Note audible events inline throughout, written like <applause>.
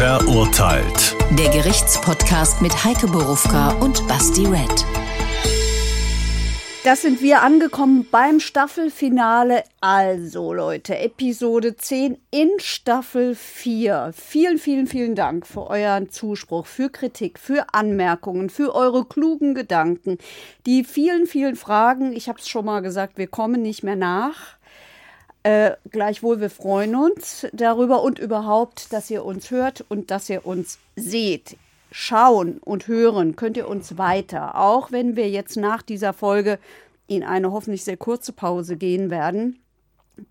Verurteilt. Der Gerichtspodcast mit Heike Borufka und Basti Red. Das sind wir angekommen beim Staffelfinale. Also Leute, Episode 10 in Staffel 4. Vielen, vielen, vielen Dank für euren Zuspruch, für Kritik, für Anmerkungen, für eure klugen Gedanken, die vielen, vielen Fragen. Ich habe es schon mal gesagt, wir kommen nicht mehr nach. Äh, gleichwohl, wir freuen uns darüber und überhaupt, dass ihr uns hört und dass ihr uns seht. Schauen und hören könnt ihr uns weiter, auch wenn wir jetzt nach dieser Folge in eine hoffentlich sehr kurze Pause gehen werden.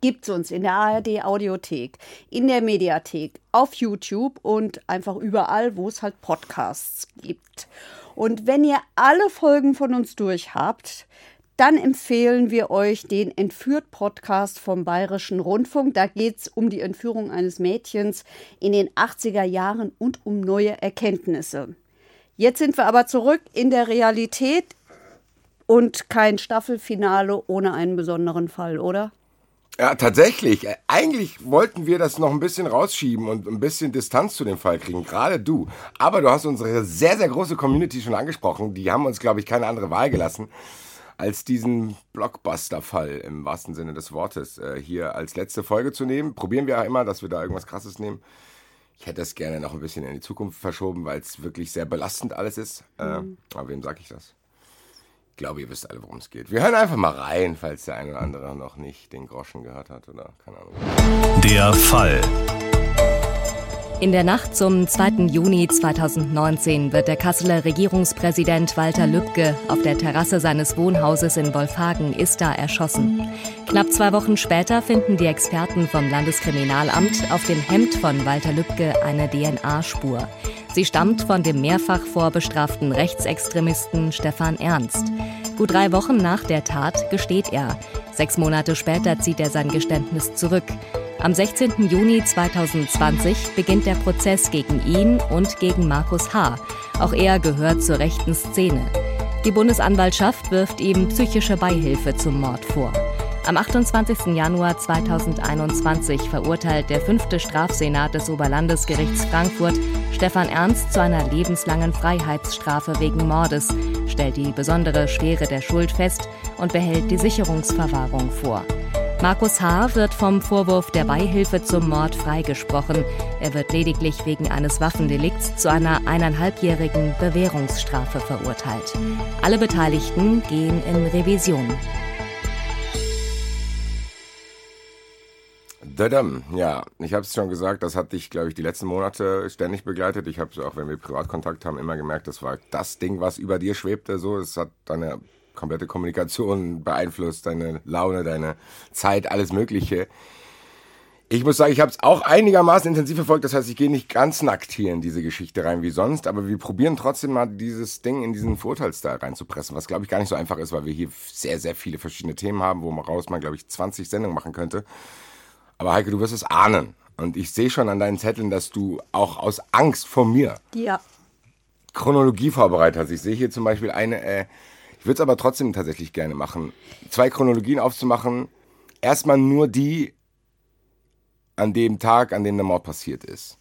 Gibt es uns in der ARD Audiothek, in der Mediathek, auf YouTube und einfach überall, wo es halt Podcasts gibt. Und wenn ihr alle Folgen von uns durch habt, dann empfehlen wir euch den Entführt-Podcast vom Bayerischen Rundfunk. Da geht es um die Entführung eines Mädchens in den 80er Jahren und um neue Erkenntnisse. Jetzt sind wir aber zurück in der Realität und kein Staffelfinale ohne einen besonderen Fall, oder? Ja, tatsächlich. Eigentlich wollten wir das noch ein bisschen rausschieben und ein bisschen Distanz zu dem Fall kriegen, gerade du. Aber du hast unsere sehr, sehr große Community schon angesprochen. Die haben uns, glaube ich, keine andere Wahl gelassen als diesen Blockbuster-Fall im wahrsten Sinne des Wortes äh, hier als letzte Folge zu nehmen. Probieren wir ja immer, dass wir da irgendwas Krasses nehmen. Ich hätte das gerne noch ein bisschen in die Zukunft verschoben, weil es wirklich sehr belastend alles ist. Äh, mhm. aber wem sage ich das? Ich glaube, ihr wisst alle, worum es geht. Wir hören einfach mal rein, falls der eine oder andere noch nicht den Groschen gehört hat oder keine Ahnung. Der Fall. In der Nacht zum 2. Juni 2019 wird der Kasseler Regierungspräsident Walter Lübcke auf der Terrasse seines Wohnhauses in Wolfhagen-Istar erschossen. Knapp zwei Wochen später finden die Experten vom Landeskriminalamt auf dem Hemd von Walter Lübcke eine DNA-Spur. Sie stammt von dem mehrfach vorbestraften Rechtsextremisten Stefan Ernst. Gut drei Wochen nach der Tat gesteht er. Sechs Monate später zieht er sein Geständnis zurück. Am 16. Juni 2020 beginnt der Prozess gegen ihn und gegen Markus H. Auch er gehört zur rechten Szene. Die Bundesanwaltschaft wirft ihm psychische Beihilfe zum Mord vor. Am 28. Januar 2021 verurteilt der fünfte Strafsenat des Oberlandesgerichts Frankfurt Stefan Ernst zu einer lebenslangen Freiheitsstrafe wegen Mordes, stellt die besondere Schwere der Schuld fest und behält die Sicherungsverwahrung vor. Markus H. wird vom Vorwurf der Beihilfe zum Mord freigesprochen. Er wird lediglich wegen eines Waffendelikts zu einer eineinhalbjährigen Bewährungsstrafe verurteilt. Alle Beteiligten gehen in Revision. Ja, ich habe es schon gesagt, das hat dich, glaube ich, die letzten Monate ständig begleitet. Ich habe auch, wenn wir Privatkontakt haben, immer gemerkt, das war das Ding, was über dir schwebte. So, es hat deine komplette Kommunikation beeinflusst, deine Laune, deine Zeit, alles Mögliche. Ich muss sagen, ich habe es auch einigermaßen intensiv verfolgt. Das heißt, ich gehe nicht ganz nackt hier in diese Geschichte rein wie sonst, aber wir probieren trotzdem mal dieses Ding in diesen Vorurteilsteil reinzupressen, was glaube ich gar nicht so einfach ist, weil wir hier sehr, sehr viele verschiedene Themen haben, wo man raus man glaube ich 20 Sendungen machen könnte. Aber Heike, du wirst es ahnen. Und ich sehe schon an deinen Zetteln, dass du auch aus Angst vor mir ja. Chronologie vorbereitet hast. Ich sehe hier zum Beispiel eine, äh, ich würde es aber trotzdem tatsächlich gerne machen. Zwei Chronologien aufzumachen. Erstmal nur die an dem Tag, an dem der Mord passiert ist.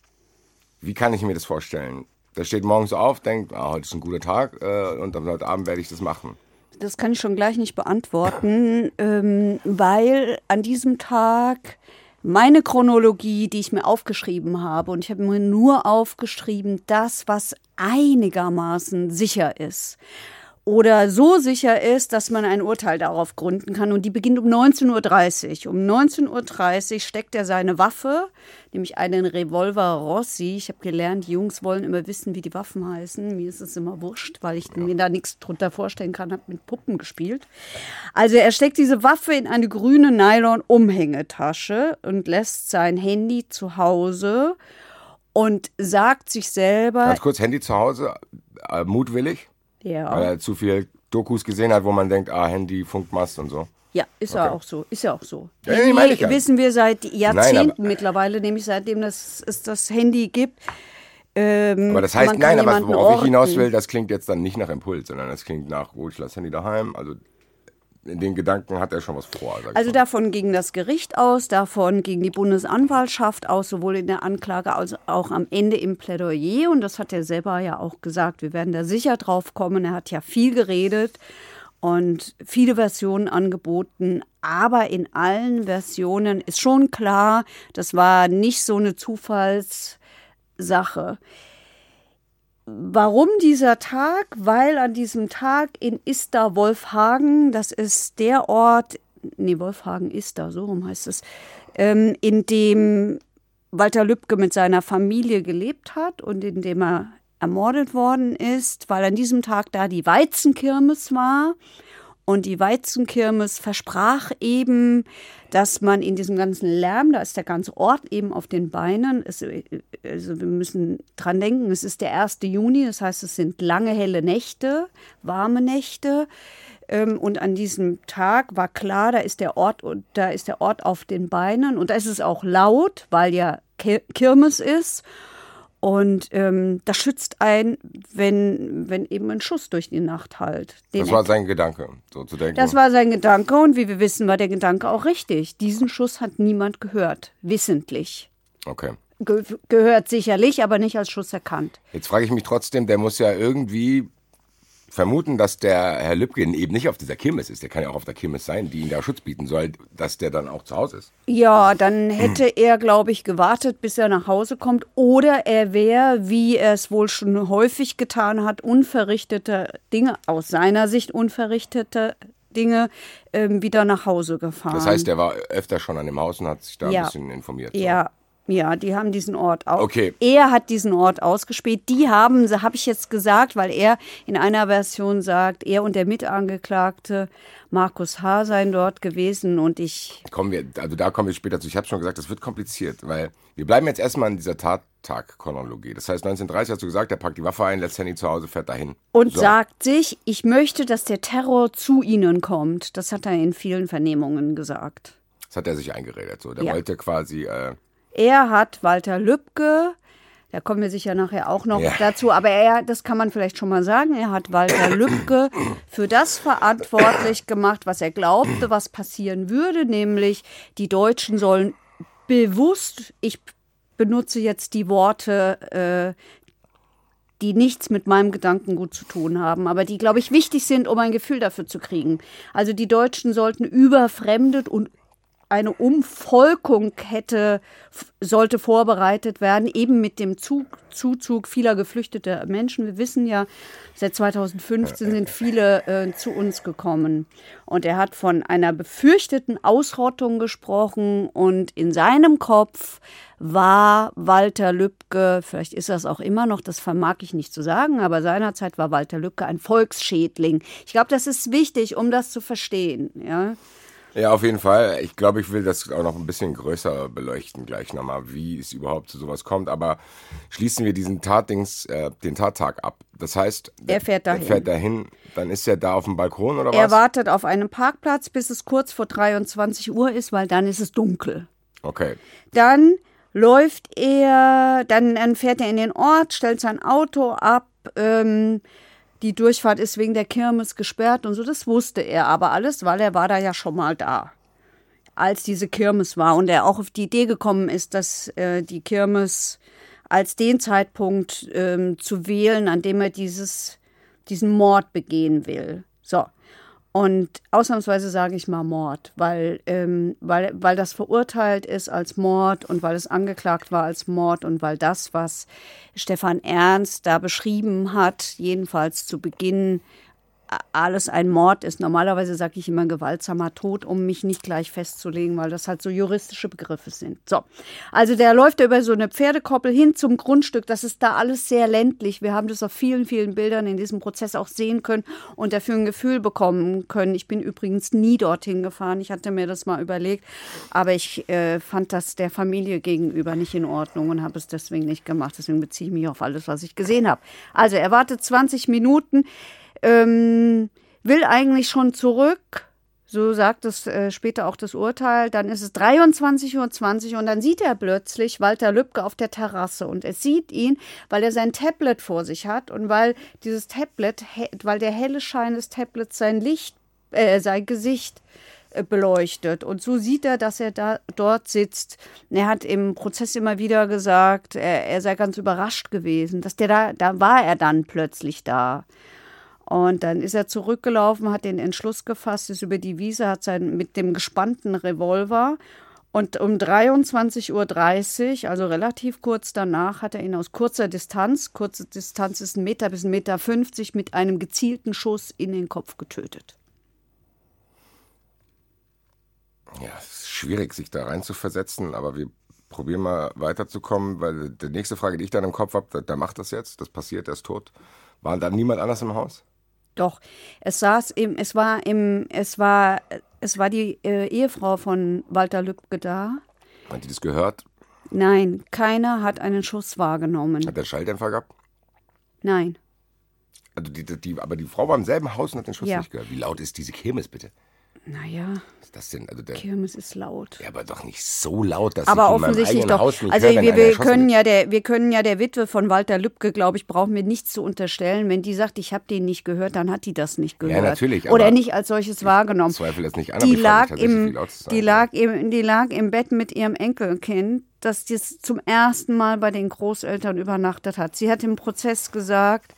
Wie kann ich mir das vorstellen? Der steht morgens auf, denkt, ah, heute ist ein guter Tag äh, und dann heute Abend werde ich das machen. Das kann ich schon gleich nicht beantworten, ähm, weil an diesem Tag meine Chronologie, die ich mir aufgeschrieben habe, und ich habe mir nur aufgeschrieben, das, was einigermaßen sicher ist oder so sicher ist, dass man ein Urteil darauf gründen kann. Und die beginnt um 19.30 Uhr. Um 19.30 Uhr steckt er seine Waffe, nämlich einen Revolver Rossi. Ich habe gelernt, die Jungs wollen immer wissen, wie die Waffen heißen. Mir ist es immer wurscht, weil ich mir da nichts drunter vorstellen kann, habe mit Puppen gespielt. Also er steckt diese Waffe in eine grüne Nylon-Umhängetasche und lässt sein Handy zu Hause und sagt sich selber. Ganz kurz, Handy zu Hause, äh, mutwillig? Ja. Weil er zu viel Dokus gesehen hat, wo man denkt, ah, Handy, Funkmast und so. Ja, ist ja auch so. Ist ja auch so. Ja, Handy ich ja. wissen wir seit Jahrzehnten Nein, mittlerweile, nämlich seitdem das, es das Handy gibt. Ähm, aber das heißt, nein, aber worauf orten. ich hinaus will, das klingt jetzt dann nicht nach Impuls, sondern das klingt nach, oh, ich lasse Handy daheim. Also in den Gedanken hat er schon was vor. Also davon ging das Gericht aus, davon ging die Bundesanwaltschaft aus, sowohl in der Anklage als auch am Ende im Plädoyer. Und das hat er selber ja auch gesagt. Wir werden da sicher drauf kommen. Er hat ja viel geredet und viele Versionen angeboten. Aber in allen Versionen ist schon klar, das war nicht so eine Zufallssache. Warum dieser Tag? Weil an diesem Tag in Ister Wolfhagen, das ist der Ort, nee, Wolfhagen Ister, so rum heißt es, ähm, in dem Walter Lübcke mit seiner Familie gelebt hat und in dem er ermordet worden ist, weil an diesem Tag da die Weizenkirmes war. Und die Weizenkirmes versprach eben, dass man in diesem ganzen Lärm, da ist der ganze Ort eben auf den Beinen, es, also wir müssen dran denken, es ist der 1. Juni, das heißt, es sind lange helle Nächte, warme Nächte. Ähm, und an diesem Tag war klar, da ist der Ort, da ist der Ort auf den Beinen und da ist es auch laut, weil ja Kirmes ist. Und ähm, das schützt ein, wenn, wenn eben ein Schuss durch die Nacht halt. das war sein Gedanke, so zu denken. Das war sein Gedanke und wie wir wissen, war der Gedanke auch richtig. Diesen Schuss hat niemand gehört, wissentlich. Okay. Ge gehört sicherlich, aber nicht als Schuss erkannt. Jetzt frage ich mich trotzdem, der muss ja irgendwie vermuten, dass der Herr Lübken eben nicht auf dieser Kirmes ist. Der kann ja auch auf der Kirmes sein, die ihm da Schutz bieten soll, dass der dann auch zu Hause ist. Ja, dann hätte er, glaube ich, gewartet, bis er nach Hause kommt. Oder er wäre, wie er es wohl schon häufig getan hat, unverrichtete Dinge, aus seiner Sicht unverrichtete Dinge, ähm, wieder nach Hause gefahren. Das heißt, er war öfter schon an dem Haus und hat sich da ja. ein bisschen informiert. So. Ja, ja, die haben diesen Ort auch. Okay. Er hat diesen Ort ausgespäht. Die haben, habe ich jetzt gesagt, weil er in einer Version sagt, er und der Mitangeklagte Markus H. seien dort gewesen und ich. Kommen wir, also da kommen wir später zu. Ich habe schon gesagt, das wird kompliziert, weil wir bleiben jetzt erstmal in dieser Tattag-Chronologie. Das heißt, 1930 hast du gesagt, er packt die Waffe ein, lässt Henny zu Hause, fährt dahin. Und so. sagt sich, ich möchte, dass der Terror zu ihnen kommt. Das hat er in vielen Vernehmungen gesagt. Das hat er sich eingeredet. So. Der ja. wollte quasi. Äh, er hat Walter Lübcke, da kommen wir sicher nachher auch noch ja. dazu, aber er, das kann man vielleicht schon mal sagen, er hat Walter <coughs> Lübcke für das verantwortlich gemacht, was er glaubte, was passieren würde, nämlich die Deutschen sollen bewusst, ich benutze jetzt die Worte, äh, die nichts mit meinem Gedankengut zu tun haben, aber die, glaube ich, wichtig sind, um ein Gefühl dafür zu kriegen. Also die Deutschen sollten überfremdet und eine Umvolkung hätte, sollte vorbereitet werden, eben mit dem Zug, Zuzug vieler geflüchteter Menschen. Wir wissen ja, seit 2015 sind viele äh, zu uns gekommen. Und er hat von einer befürchteten Ausrottung gesprochen und in seinem Kopf war Walter Lübcke, vielleicht ist das auch immer noch, das vermag ich nicht zu sagen, aber seinerzeit war Walter Lübcke ein Volksschädling. Ich glaube, das ist wichtig, um das zu verstehen. Ja. Ja, auf jeden Fall. Ich glaube, ich will das auch noch ein bisschen größer beleuchten gleich nochmal, wie es überhaupt zu sowas kommt. Aber schließen wir diesen Tatdings, äh, den Tattag ab. Das heißt, er fährt dahin. Er fährt dahin, dann ist er da auf dem Balkon oder was? Er wartet auf einem Parkplatz, bis es kurz vor 23 Uhr ist, weil dann ist es dunkel. Okay. Dann läuft er, dann, dann fährt er in den Ort, stellt sein Auto ab, ähm, die Durchfahrt ist wegen der Kirmes gesperrt und so. Das wusste er aber alles, weil er war da ja schon mal da, als diese Kirmes war. Und er auch auf die Idee gekommen ist, dass äh, die Kirmes als den Zeitpunkt ähm, zu wählen, an dem er dieses, diesen Mord begehen will. So. Und ausnahmsweise sage ich mal Mord, weil, ähm, weil, weil das verurteilt ist als Mord und weil es angeklagt war als Mord und weil das, was Stefan Ernst da beschrieben hat, jedenfalls zu Beginn alles ein Mord ist. Normalerweise sage ich immer gewaltsamer Tod, um mich nicht gleich festzulegen, weil das halt so juristische Begriffe sind. So, also der läuft über so eine Pferdekoppel hin zum Grundstück. Das ist da alles sehr ländlich. Wir haben das auf vielen, vielen Bildern in diesem Prozess auch sehen können und dafür ein Gefühl bekommen können. Ich bin übrigens nie dorthin gefahren. Ich hatte mir das mal überlegt, aber ich äh, fand das der Familie gegenüber nicht in Ordnung und habe es deswegen nicht gemacht. Deswegen beziehe ich mich auf alles, was ich gesehen habe. Also er wartet 20 Minuten ähm, will eigentlich schon zurück. So sagt es äh, später auch das Urteil. Dann ist es 23.20 Uhr und dann sieht er plötzlich Walter Lübcke auf der Terrasse und er sieht ihn, weil er sein Tablet vor sich hat und weil dieses Tablet, weil der helle Schein des Tablets sein Licht äh, sein Gesicht äh, beleuchtet. Und so sieht er, dass er da dort sitzt. Er hat im Prozess immer wieder gesagt, er, er sei ganz überrascht gewesen, dass der da, da war er dann plötzlich da. Und dann ist er zurückgelaufen, hat den Entschluss gefasst, ist über die Wiese, hat sein mit dem gespannten Revolver und um 23.30 Uhr, also relativ kurz danach, hat er ihn aus kurzer Distanz, kurze Distanz ist ein Meter bis ein Meter 50, mit einem gezielten Schuss in den Kopf getötet. Ja, es ist schwierig, sich da rein zu versetzen, aber wir probieren mal weiterzukommen, weil die nächste Frage, die ich dann im Kopf habe, der macht das jetzt, das passiert, er ist tot. War da niemand anders im Haus? Doch, es saß im, es war im, es war, es war die äh, Ehefrau von Walter Lübcke da. Hat die das gehört? Nein, keiner hat einen Schuss wahrgenommen. Hat der Schalldämpfer gehabt? Nein. Also die, die, aber die Frau war im selben Haus und hat den Schuss Ja. nicht gehört. Wie laut ist diese Kirmes bitte? Naja, Was ist das denn? Also der, Kirmes ist laut. ja, aber doch nicht so laut, dass Aber ich in meinem offensichtlich eigenen doch. Haus nicht Also höre, wir, wir können ja der, wir können ja der Witwe von Walter Lübcke, glaube ich, brauchen wir nichts zu unterstellen. Wenn die sagt, ich habe den nicht gehört, dann hat die das nicht gehört. natürlich, Oder nicht als solches wahrgenommen. zweifle das nicht an, die lag im, sein die lag im, die lag im Bett mit ihrem Enkelkind, das das zum ersten Mal bei den Großeltern übernachtet hat. Sie hat im Prozess gesagt,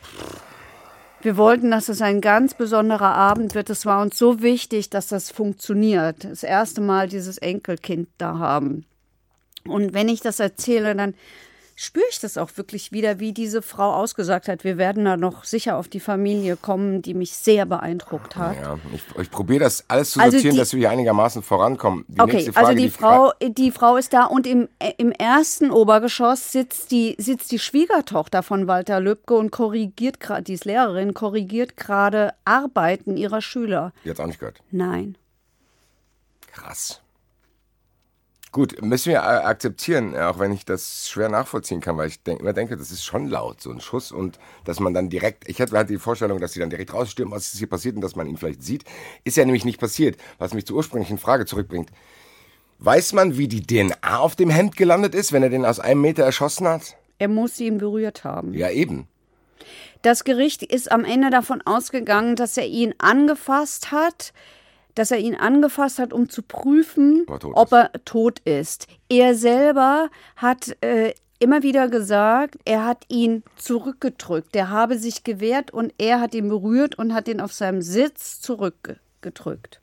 wir wollten, dass es ein ganz besonderer Abend wird. Es war uns so wichtig, dass das funktioniert. Das erste Mal dieses Enkelkind da haben. Und wenn ich das erzähle, dann spüre ich das auch wirklich wieder, wie diese Frau ausgesagt hat. Wir werden da noch sicher auf die Familie kommen, die mich sehr beeindruckt hat. Ja, ich, ich probiere das alles zu Also sortieren, die- dass wir hier einigermaßen vorankommen. Die Okay, nächste Frage, also die, ich Frau, die Frau ist da und im, im ersten Obergeschoss sitzt die, sitzt die Schwiegertochter von Walter Lübcke und korrigiert gerade, die ist Lehrerin, korrigiert gerade Arbeiten ihrer Schüler. Die hat's auch nicht gehört. Nein. Krass. Gut, müssen wir äh, akzeptieren, äh, auch wenn ich das schwer nachvollziehen kann, weil ich denk, immer denke, das ist schon laut, so ein Schuss und dass man dann direkt, ich halt die Vorstellung, dass sie dann direkt rausstürmen, was ist hier passiert und dass man ihn vielleicht sieht. Ist ja nämlich nicht passiert, was mich zur ursprünglichen Frage zurückbringt. Weiß man, wie die DNA auf dem Hemd gelandet ist, wenn er den aus einem Meter erschossen hat? Er muss ihn berührt haben. Ja, eben. Das Gericht ist am Ende davon ausgegangen, dass er ihn angefasst hat, dass er ihn angefasst hat, um zu prüfen, Ob er tot ob ist. er tot ist. Er selber hat äh, immer wieder gesagt, er hat ihn zurückgedrückt. Er habe sich gewehrt und er hat ihn berührt und hat ihn auf seinem Sitz zurückgedrückt.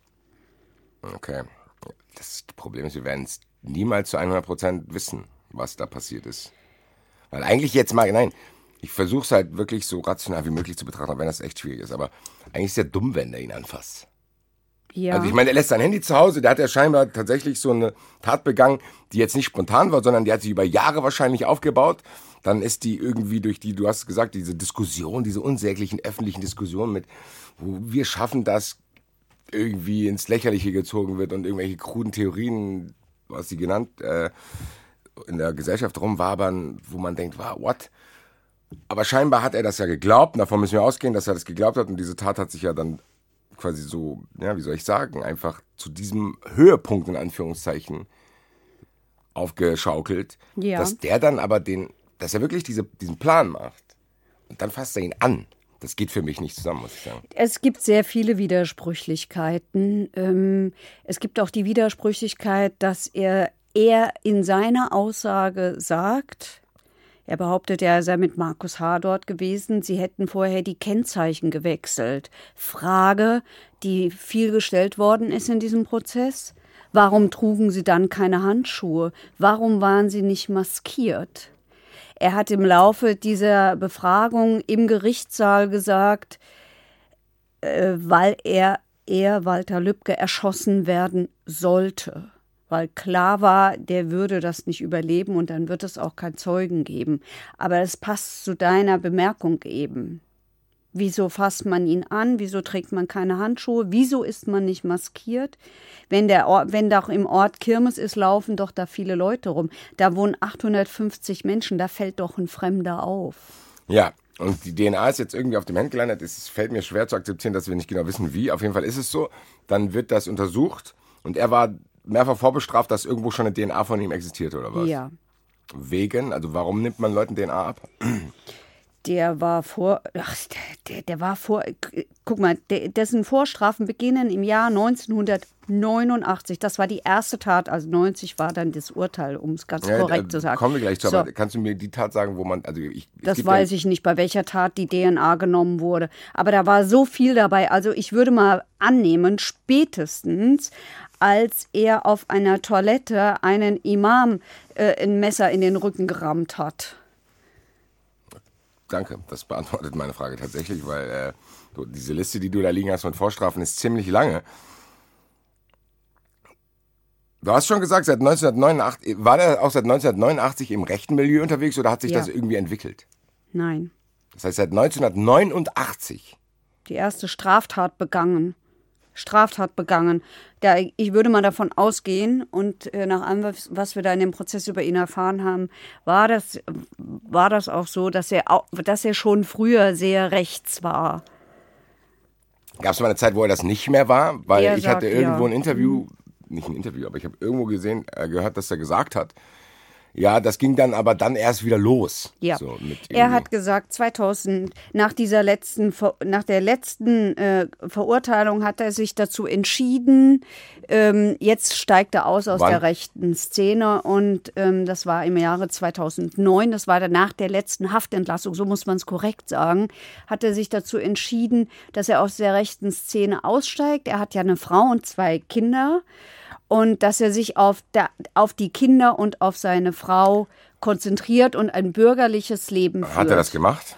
Okay. Das Problem ist, wir werden es niemals zu 100% wissen, was da passiert ist. Weil eigentlich jetzt mal, nein, ich versuche es halt wirklich so rational wie möglich zu betrachten, auch wenn das echt schwierig ist. Aber eigentlich ist ja dumm, wenn der ihn anfasst. Ja. Also ich meine, er lässt sein Handy zu Hause, der hat ja scheinbar tatsächlich so eine Tat begangen, die jetzt nicht spontan war, sondern die hat sich über Jahre wahrscheinlich aufgebaut. Dann ist die irgendwie durch die, du hast gesagt, diese Diskussion, diese unsäglichen öffentlichen Diskussionen mit, wo wir schaffen das, irgendwie ins Lächerliche gezogen wird und irgendwelche kruden Theorien, was sie genannt, äh, in der Gesellschaft rumwabern, wo man denkt, wow, what? Aber scheinbar hat er das ja geglaubt, davon müssen wir ausgehen, dass er das geglaubt hat und diese Tat hat sich ja dann quasi so, ja, wie soll ich sagen, einfach zu diesem Höhepunkt in Anführungszeichen aufgeschaukelt, Ja. dass der dann aber den, dass er wirklich diese, diesen Plan macht und dann fasst er ihn an. Das geht für mich nicht zusammen, muss ich sagen. Es gibt sehr viele Widersprüchlichkeiten. Ähm, es gibt auch die Widersprüchlichkeit, dass er, er in seiner Aussage sagt, er behauptet, er sei mit Markus H. dort gewesen. Sie hätten vorher die Kennzeichen gewechselt. Frage, die viel gestellt worden ist in diesem Prozess. Warum trugen sie dann keine Handschuhe? Warum waren sie nicht maskiert? Er hat im Laufe dieser Befragung im Gerichtssaal gesagt, äh, weil er, er, Walter Lübcke, erschossen werden sollte. Weil klar war, der würde das nicht überleben und dann wird es auch keinen Zeugen geben. Aber es passt zu deiner Bemerkung eben. Wieso fasst man ihn an? Wieso trägt man keine Handschuhe? Wieso ist man nicht maskiert? Wenn, der Ort, wenn doch im Ort Kirmes ist, laufen doch da viele Leute rum. Da wohnen 850 Menschen, da fällt doch ein Fremder auf. Ja, und die DNA ist jetzt irgendwie auf dem Hemd gelandet. Es fällt mir schwer zu akzeptieren, dass wir nicht genau wissen, wie. Auf jeden Fall ist es so. Dann wird das untersucht und er war mehrfach vorbestraft, dass irgendwo schon eine DNA von ihm existiert oder was? Ja. Wegen, also warum nimmt man Leuten DNA ab? Der war vor, ach, der, der war vor, guck mal, der, dessen Vorstrafen beginnen im Jahr 1989. Das war die erste Tat, also 90 war dann das Urteil, um es ganz Ja, korrekt zu sagen. Kommen wir gleich zu, So. aber kannst du mir die Tat sagen, wo man, also ich, Das weiß ja, ich nicht, bei welcher Tat die DNA genommen wurde. Aber da war so viel dabei. Also ich würde mal annehmen, spätestens als er auf einer Toilette einen Imam äh, ein Messer in den Rücken gerammt hat. Danke, das beantwortet meine Frage tatsächlich, weil äh, du, diese Liste, die du da liegen hast mit Vorstrafen, ist ziemlich lange. Du hast schon gesagt, seit 1989, war der auch seit 1989 im rechten Milieu unterwegs oder hat sich Ja. das irgendwie entwickelt? Nein, Das heißt, seit 1989. die erste Straftat begangen. Straftat begangen. Da, ich würde mal davon ausgehen, und äh, nach allem, was, was wir da in dem Prozess über ihn erfahren haben, war das, war das auch so, dass er, dass er schon früher sehr rechts war. Gab es mal eine Zeit, wo er das nicht mehr war? Weil Er ich hatte sagt, irgendwo ja. ein Interview, nicht ein Interview, aber ich habe irgendwo gesehen, äh, gehört, dass er gesagt hat, ja, das ging dann aber dann erst wieder los. Ja. So, er hat gesagt, 2000, nach dieser letzten, nach der letzten äh, Verurteilung hat er sich dazu entschieden, ähm, jetzt steigt er aus aus Wann? der rechten Szene und ähm, das war im Jahre 2009, das war dann nach der letzten Haftentlassung, so muss man es korrekt sagen, hat er sich dazu entschieden, dass er aus der rechten Szene aussteigt. Er hat ja eine Frau und zwei Kinder und dass er sich auf, der, auf die Kinder und auf seine Frau konzentriert und ein bürgerliches Leben führt. Hat er das gemacht?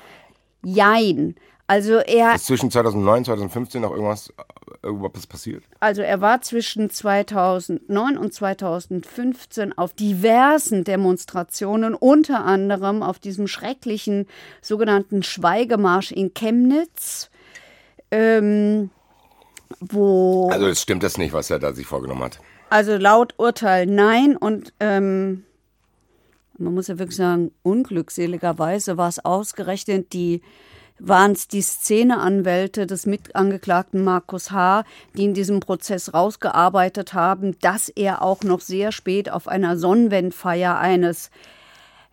Jein. Also er, Ist zwischen 2009 und 2015 noch irgendwas, äh, irgendwas passiert? also er war zwischen 2009 und 2015 auf diversen Demonstrationen, unter anderem auf diesem schrecklichen sogenannten Schweigemarsch in Chemnitz, ähm, wo Also es stimmt das nicht, was er da sich vorgenommen hat. Also laut Urteil nein und ähm, man muss ja wirklich sagen, unglückseligerweise war es ausgerechnet die waren es die Szeneanwälte des Mitangeklagten Markus H., die in diesem Prozess rausgearbeitet haben, dass er auch noch sehr spät auf einer Sonnenwendfeier eines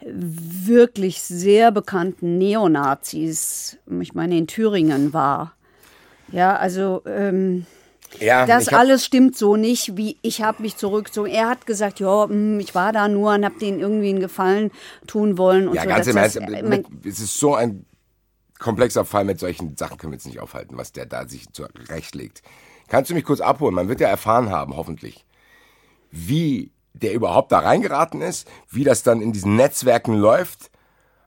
wirklich sehr bekannten Neonazis, ich meine in Thüringen war. Ja, also ähm, Ja, das alles stimmt so nicht, wie ich habe mich zurückgezogen. Er hat gesagt, ja, hm, ich war da nur und habe denen irgendwie einen Gefallen tun wollen und Ja, so. ganz im Ernst, mein- es ist so ein komplexer Fall, mit solchen Sachen können wir jetzt nicht aufhalten, was der da sich zurechtlegt. Kannst du mich kurz abholen? Man wird ja erfahren haben, hoffentlich, wie der überhaupt da reingeraten ist, wie das dann in diesen Netzwerken läuft,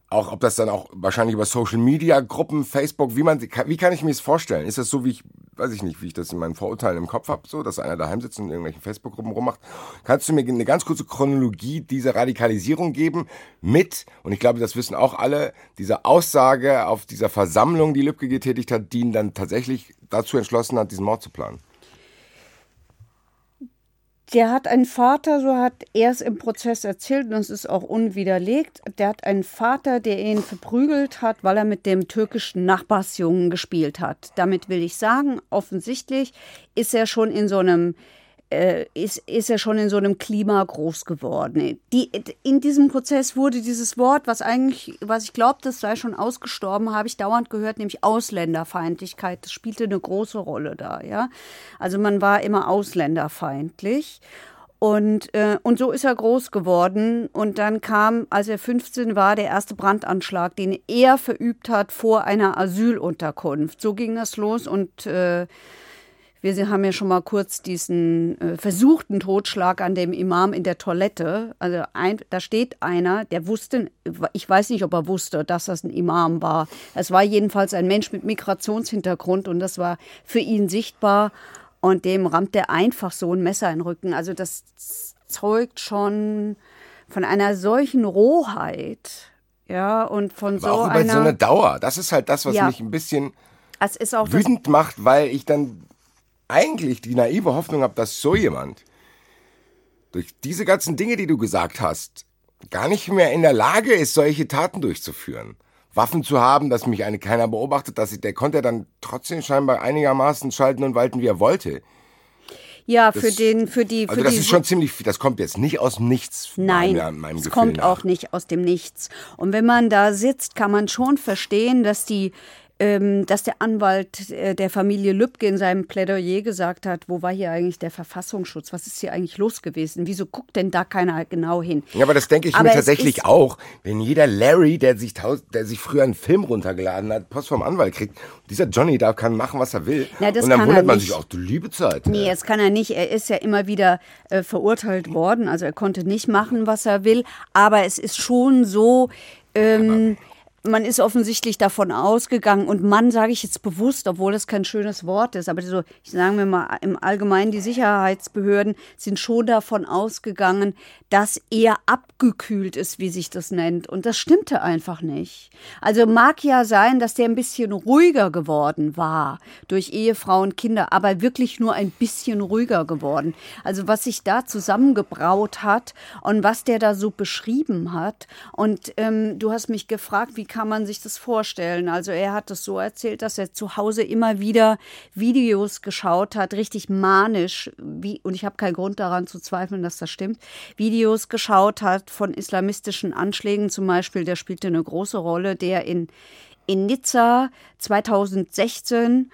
auch ob das dann auch wahrscheinlich über Social Media Gruppen, Facebook, wie man wie kann ich mir das vorstellen? Ist das so wie ich weiß ich nicht, wie ich das in meinen Vorurteilen im Kopf habe, so, dass einer daheim sitzt und in irgendwelchen Facebook Gruppen rummacht? Kannst du mir eine ganz kurze Chronologie dieser Radikalisierung geben mit und ich glaube, das wissen auch alle, dieser Aussage auf dieser Versammlung, die Lübcke getätigt hat, die ihn dann tatsächlich dazu entschlossen hat, diesen Mord zu planen. Der hat einen Vater, so hat er es im Prozess erzählt, und das ist auch unwiderlegt. Der hat einen Vater, der ihn verprügelt hat, weil er mit dem türkischen Nachbarsjungen gespielt hat. Damit will ich sagen, offensichtlich ist er schon in so einem äh, ist, ist er schon in so einem Klima groß geworden. Die, in diesem Prozess wurde dieses Wort, was eigentlich, was ich glaube, das sei schon ausgestorben, habe ich dauernd gehört, nämlich Ausländerfeindlichkeit. Das spielte eine große Rolle da, ja. Also man war immer ausländerfeindlich. Und, äh, und so ist er groß geworden. Und dann kam, als er 15 war, der erste Brandanschlag, den er verübt hat vor einer Asylunterkunft. So ging das los und äh, wir haben ja schon mal kurz diesen äh, versuchten Totschlag an dem Imam in der Toilette. Also ein, da steht einer, der wusste, ich weiß nicht, ob er wusste, dass das ein Imam war. Es war jedenfalls ein Mensch mit Migrationshintergrund und das war für ihn sichtbar. Und dem rammt er einfach so ein Messer in den Rücken. Also das zeugt schon von einer solchen Rohheit. Ja, und von Aber so auch über einer. so eine Dauer. Das ist halt das, was Ja. mich ein bisschen wütend macht, weil ich dann eigentlich die naive Hoffnung habe, dass so jemand durch diese ganzen Dinge, die du gesagt hast, gar nicht mehr in der Lage ist, solche Taten durchzuführen. Waffen zu haben, dass mich eine keiner beobachtet, dass ich, der konnte dann trotzdem scheinbar einigermaßen schalten und walten, wie er wollte. Ja, für Das- den, für die, für Also das die ist schon ziemlich, viel- das kommt jetzt nicht aus dem Nichts. Nein, meiner- meinem es kommt nach. auch nicht aus dem Nichts. Und wenn man da sitzt, kann man schon verstehen, dass die dass der Anwalt äh, der Familie Lübcke in seinem Plädoyer gesagt hat, wo war hier eigentlich der Verfassungsschutz? Was ist hier eigentlich los gewesen? Wieso guckt denn da keiner genau hin? Ja, aber das denke ich Aber mir tatsächlich auch. Wenn jeder Larry, der sich, der sich früher einen Film runtergeladen hat, Post vom Anwalt kriegt, dieser Johnny da kann machen, was er will. Na, das und dann wundert er man nicht. sich auch, du liebe Zeit. Nee, das kann er nicht. Er ist ja immer wieder äh, verurteilt worden. Also er konnte nicht machen, was er will. Aber es ist schon so. Ähm, man ist offensichtlich davon ausgegangen, und Mann sage ich jetzt bewusst, obwohl das kein schönes Wort ist, aber so, ich sagen wir mal, im Allgemeinen die Sicherheitsbehörden sind schon davon ausgegangen, dass er abgekühlt ist, wie sich das nennt. Und das stimmte einfach nicht. Also mag ja sein, dass der ein bisschen ruhiger geworden war durch Ehefrau und Kinder, aber wirklich nur ein bisschen ruhiger geworden. Also was sich da zusammengebraut hat und was der da so beschrieben hat. Und ähm, du hast mich gefragt, wie kann man sich das vorstellen? Also er hat es so erzählt, dass er zu Hause immer wieder Videos geschaut hat, richtig manisch, wie, und ich habe keinen Grund daran zu zweifeln, dass das stimmt, Videos geschaut hat von islamistischen Anschlägen zum Beispiel, der spielte eine große Rolle, der in, in Nizza 2016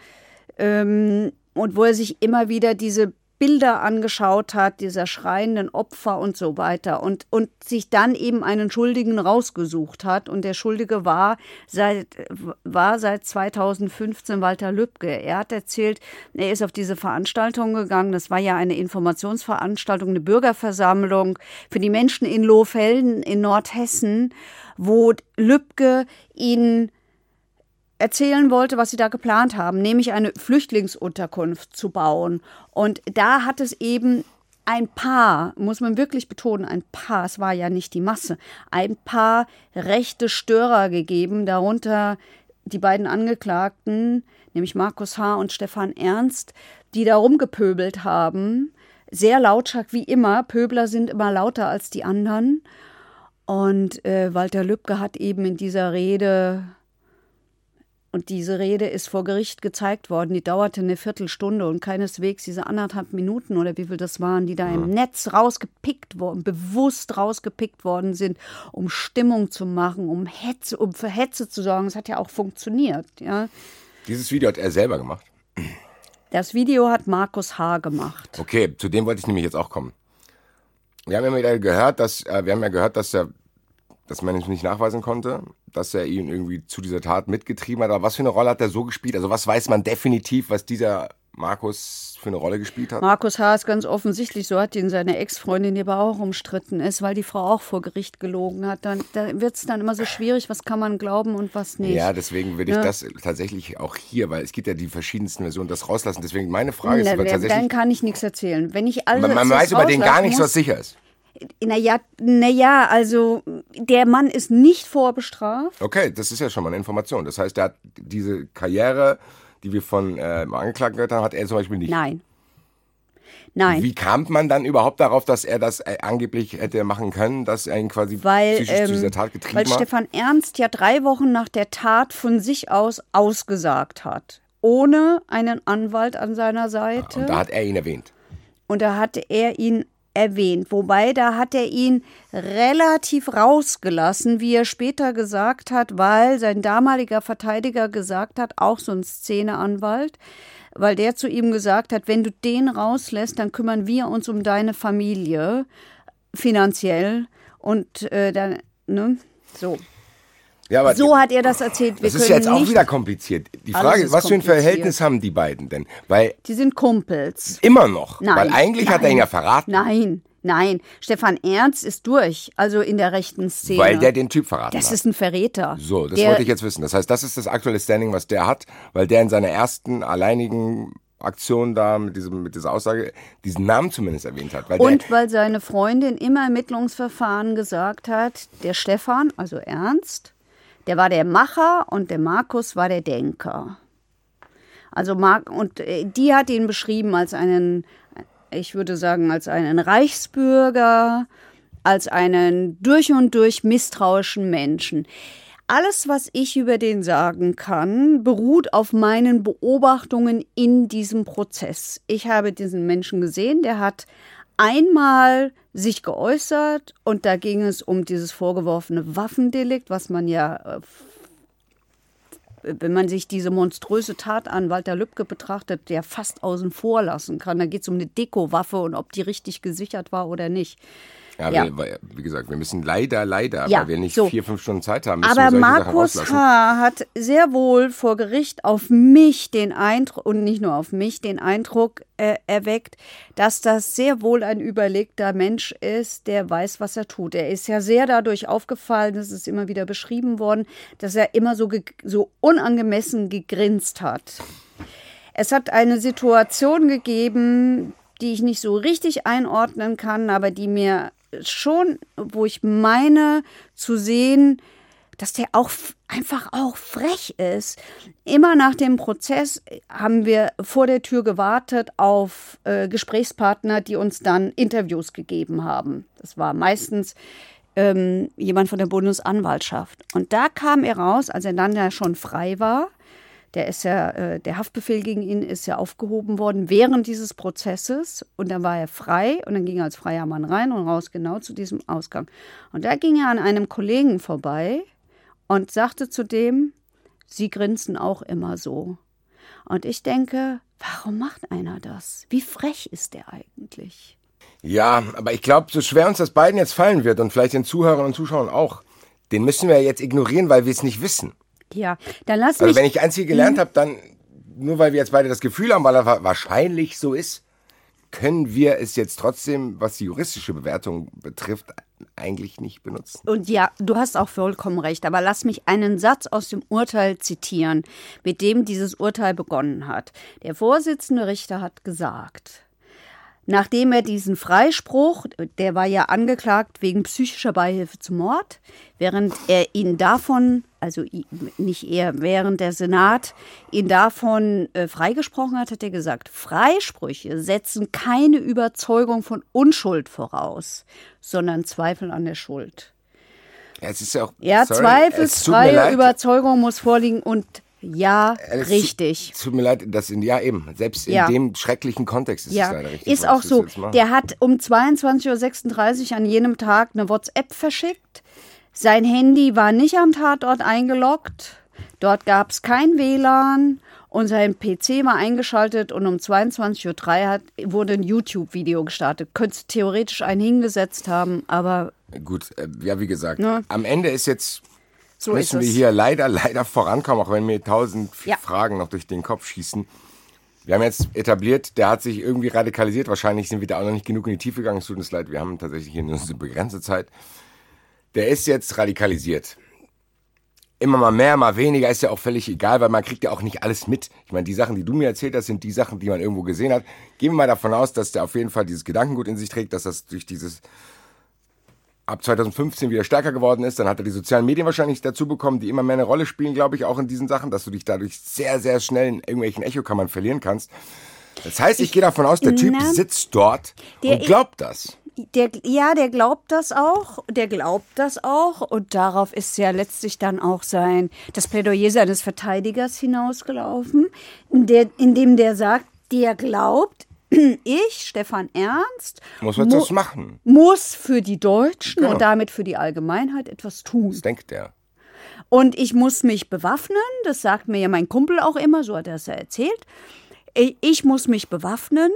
ähm, und wo er sich immer wieder diese Bilder angeschaut hat, dieser schreienden Opfer und so weiter und, und sich dann eben einen Schuldigen rausgesucht hat. Und der Schuldige war seit, war seit 2015 Walter Lübcke. Er hat erzählt, er ist auf diese Veranstaltung gegangen. Das war ja eine Informationsveranstaltung, eine Bürgerversammlung für die Menschen in Lohfelden in Nordhessen, wo Lübcke ihn erzählen wollte, was sie da geplant haben, nämlich eine Flüchtlingsunterkunft zu bauen. Und da hat es eben ein paar, muss man wirklich betonen, ein paar, es war ja nicht die Masse, ein paar rechte Störer gegeben, darunter die beiden Angeklagten, nämlich Markus H. und Stefan Ernst, die da rumgepöbelt haben. Sehr lautstark wie immer. Pöbler sind immer lauter als die anderen. Und äh, Walter Lübcke hat eben in dieser Rede und diese Rede ist vor Gericht gezeigt worden. Die dauerte eine Viertelstunde und keineswegs diese anderthalb Minuten oder wie viel das waren, die da im Netz rausgepickt worden, bewusst rausgepickt worden sind, um Stimmung zu machen, um Hetze, um für Hetze zu sorgen. Es hat ja auch funktioniert. Ja. Dieses Video hat er selber gemacht. Das Video hat Markus H. gemacht. Okay, zu dem wollte ich nämlich jetzt auch kommen. Wir haben ja gehört, dass äh, wir haben ja gehört, dass er dass man es nicht nachweisen konnte, dass er ihn irgendwie zu dieser Tat mitgetrieben hat. Aber was für eine Rolle hat er so gespielt? Also was weiß man definitiv, was dieser Markus für eine Rolle gespielt hat? Markus H. ist ganz offensichtlich, so hat ihn seine Ex-Freundin, die aber auch umstritten ist, weil die Frau auch vor Gericht gelogen hat. Dann, da wird es dann immer so schwierig, was kann man glauben und was nicht. Ja, deswegen würde ich Ja. das tatsächlich auch hier, weil es gibt ja die verschiedensten Versionen, das rauslassen. Deswegen meine Frage ist Na, aber wer- tatsächlich, dann kann ich nichts erzählen. Wenn ich alles man, man weiß über den gar rauslassen nicht, muss, was sicher ist. Naja, naja, also der Mann ist nicht vorbestraft. Okay, das ist ja schon mal eine Information. Das heißt, er hat diese Karriere, die wir von äh, dem Angeklagten gehört haben, hat er zum Beispiel nicht. Nein. Nein. Wie kam man dann überhaupt darauf, dass er das äh, angeblich hätte machen können, dass er ihn quasi weil, psychisch zu ähm, dieser Tat getrieben weil hat? Stefan Ernst ja drei Wochen nach der Tat von sich aus ausgesagt hat. Ohne einen Anwalt an seiner Seite. Und da hat er ihn erwähnt. Und da hatte er ihn erwähnt. Wobei, da hat er ihn relativ rausgelassen, wie er später gesagt hat, weil sein damaliger Verteidiger gesagt hat, auch so ein Szeneanwalt, weil der zu ihm gesagt hat, wenn du den rauslässt, dann kümmern wir uns um deine Familie finanziell und äh, dann, ne, so. Ja, So hat er das erzählt. Wir das ist jetzt auch wieder kompliziert. Die Frage ist was für ein. Verhältnis haben die beiden denn? Weil Die sind Kumpels. immer noch. Nein. weil eigentlich hat er nein, ihn ja verraten. Nein, nein. Stefan Ernst ist durch, also in der rechten Szene. Weil der den Typ verraten das hat. ist ein Verräter. So, das der, wollte ich jetzt wissen. Das heißt, das ist das aktuelle Standing, was der hat, weil der in seiner ersten alleinigen Aktion da mit, diesem, mit dieser Aussage diesen Namen zumindest erwähnt hat. Weil der, Und weil seine Freundin im Ermittlungsverfahren gesagt hat, der Stefan, also Ernst, der war der Macher und der Markus war der Denker. Also Mark und äh, die hat ihn beschrieben als einen, ich würde sagen, als einen Reichsbürger, als einen durch und durch misstrauischen Menschen. Alles, was ich über den sagen kann, beruht auf meinen Beobachtungen in diesem Prozess. Ich habe diesen Menschen gesehen, der hat einmal sich geäußert und da ging es um dieses vorgeworfene Waffendelikt, was man ja, äh, wenn man sich diese monströse Tat an Walter Lübcke betrachtet, der fast außen vor lassen kann. Da geht es um eine Dekowaffe und ob die richtig gesichert war oder nicht. Ja, Ja. Wir, wie gesagt, wir müssen leider, leider, Ja, weil wir nicht so. vier, fünf Stunden Zeit haben, müssen Aber Markus. H. hat sehr wohl vor Gericht auf mich den Eindruck, und nicht nur auf mich, den Eindruck äh, erweckt, dass das sehr wohl ein überlegter Mensch ist, der weiß, was er tut. Er ist ja sehr dadurch aufgefallen, das ist immer wieder beschrieben worden, dass er immer so, so unangemessen gegrinst hat. Es hat eine Situation gegeben, die ich nicht so richtig einordnen kann, aber die mir schon, wo ich meine zu sehen, dass der auch einfach auch frech ist. Immer nach dem Prozess haben wir vor der Tür gewartet auf äh, Gesprächspartner, die uns dann Interviews gegeben haben. Das war meistens ähm, jemand von der Bundesanwaltschaft. Und da kam er raus, als er dann ja schon frei war. Der ist ja, äh, der Haftbefehl gegen ihn ist ja aufgehoben worden während dieses Prozesses und dann war er frei und dann ging er als freier Mann rein und raus genau zu diesem Ausgang. Und da ging er an einem Kollegen vorbei und sagte zu dem, Sie grinsen auch immer so. Und ich denke, warum macht einer das? Wie frech ist der eigentlich? Ja, aber ich glaube, so schwer uns das beiden jetzt fallen wird und vielleicht den Zuhörern und Zuschauern auch, den müssen wir jetzt ignorieren, weil wir es nicht wissen. Ja, dann lass Also mich. wenn ich eins hier gelernt habe, dann, nur weil wir jetzt beide das Gefühl haben, weil er wa- wahrscheinlich so ist, können wir es jetzt trotzdem, was die juristische Bewertung betrifft, eigentlich nicht benutzen. Und ja, du hast auch vollkommen recht, aber lass mich einen Satz aus dem Urteil zitieren, mit dem dieses Urteil begonnen hat. Der Vorsitzende Richter hat gesagt, nachdem er diesen Freispruch, der war ja angeklagt wegen psychischer Beihilfe zum Mord, während er ihn davon, also nicht er, während der Senat ihn davon äh, freigesprochen hat, hat er gesagt, Freisprüche setzen keine Überzeugung von Unschuld voraus, sondern Zweifel an der Schuld. Ja, es ist ja auch. Ja, sorry, zweifelsfreie. Überzeugung muss vorliegen und ja, Es richtig. Tut, tut mir leid, das in, ja eben, selbst in Ja. dem schrecklichen Kontext ist Ja, es leider richtig. ist auch so. Der hat um 22.36 Uhr an jenem Tag eine WhatsApp verschickt. Sein Handy war nicht am Tatort eingeloggt. Dort gab es kein WLAN und sein PC war eingeschaltet und um 22.03 Uhr hat, wurde ein YouTube-Video gestartet. Könntest theoretisch einen hingesetzt haben, aber Gut, äh, ja, wie gesagt, Ne? am Ende ist jetzt, so müssen wir hier leider, leider vorankommen, auch wenn mir tausend Ja. Fragen noch durch den Kopf schießen. Wir haben jetzt etabliert, der hat sich irgendwie radikalisiert. Wahrscheinlich sind wir da auch noch nicht genug in die Tiefe gegangen. Es tut uns leid, wir haben tatsächlich hier nur eine begrenzte Zeit. Der ist jetzt radikalisiert. Immer mal mehr, mal weniger, ist ja auch völlig egal, weil man kriegt ja auch nicht alles mit. Ich meine, die Sachen, die du mir erzählt hast, sind die Sachen, die man irgendwo gesehen hat. Gehen wir mal davon aus, dass der auf jeden Fall dieses Gedankengut in sich trägt, dass das durch dieses ab 2015 wieder stärker geworden ist. Dann hat er die sozialen Medien wahrscheinlich dazu bekommen, die immer mehr eine Rolle spielen, glaube ich, auch in diesen Sachen, dass du dich dadurch sehr, sehr schnell in irgendwelchen Echokammern verlieren kannst. Das heißt, ich, gehe davon aus, der Typ Na, sitzt dort der- und glaubt das. Der, ja, der glaubt das auch. Der glaubt das auch. Und darauf ist ja letztlich dann auch sein, das Plädoyer seines Verteidigers hinausgelaufen, in, der, in dem der sagt, der glaubt, ich, Stefan Ernst, Muss man mu- machen. muss für die Deutschen Genau. und damit für die Allgemeinheit etwas tun. Das denkt er. Und ich muss mich bewaffnen, das sagt mir ja mein Kumpel auch immer, so hat er es ja erzählt. Ich muss mich bewaffnen,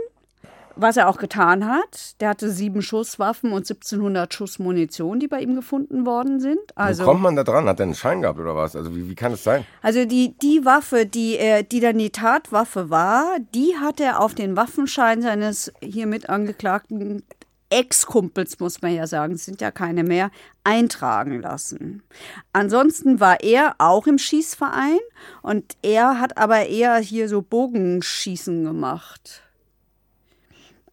was er auch getan hat. Der hatte sieben Schusswaffen und 1700 Schuss Munition, die bei ihm gefunden worden sind. Wo Also, kommt man da dran? Hat er einen Schein gehabt oder was? Also wie, wie kann das sein? also die, die Waffe, die, er, die dann die Tatwaffe war, die hat er auf den Waffenschein seines hiermit angeklagten Ex-Kumpels, muss man ja sagen, es sind ja keine mehr, eintragen lassen. Ansonsten war er auch im Schießverein und er hat aber eher hier so Bogenschießen gemacht.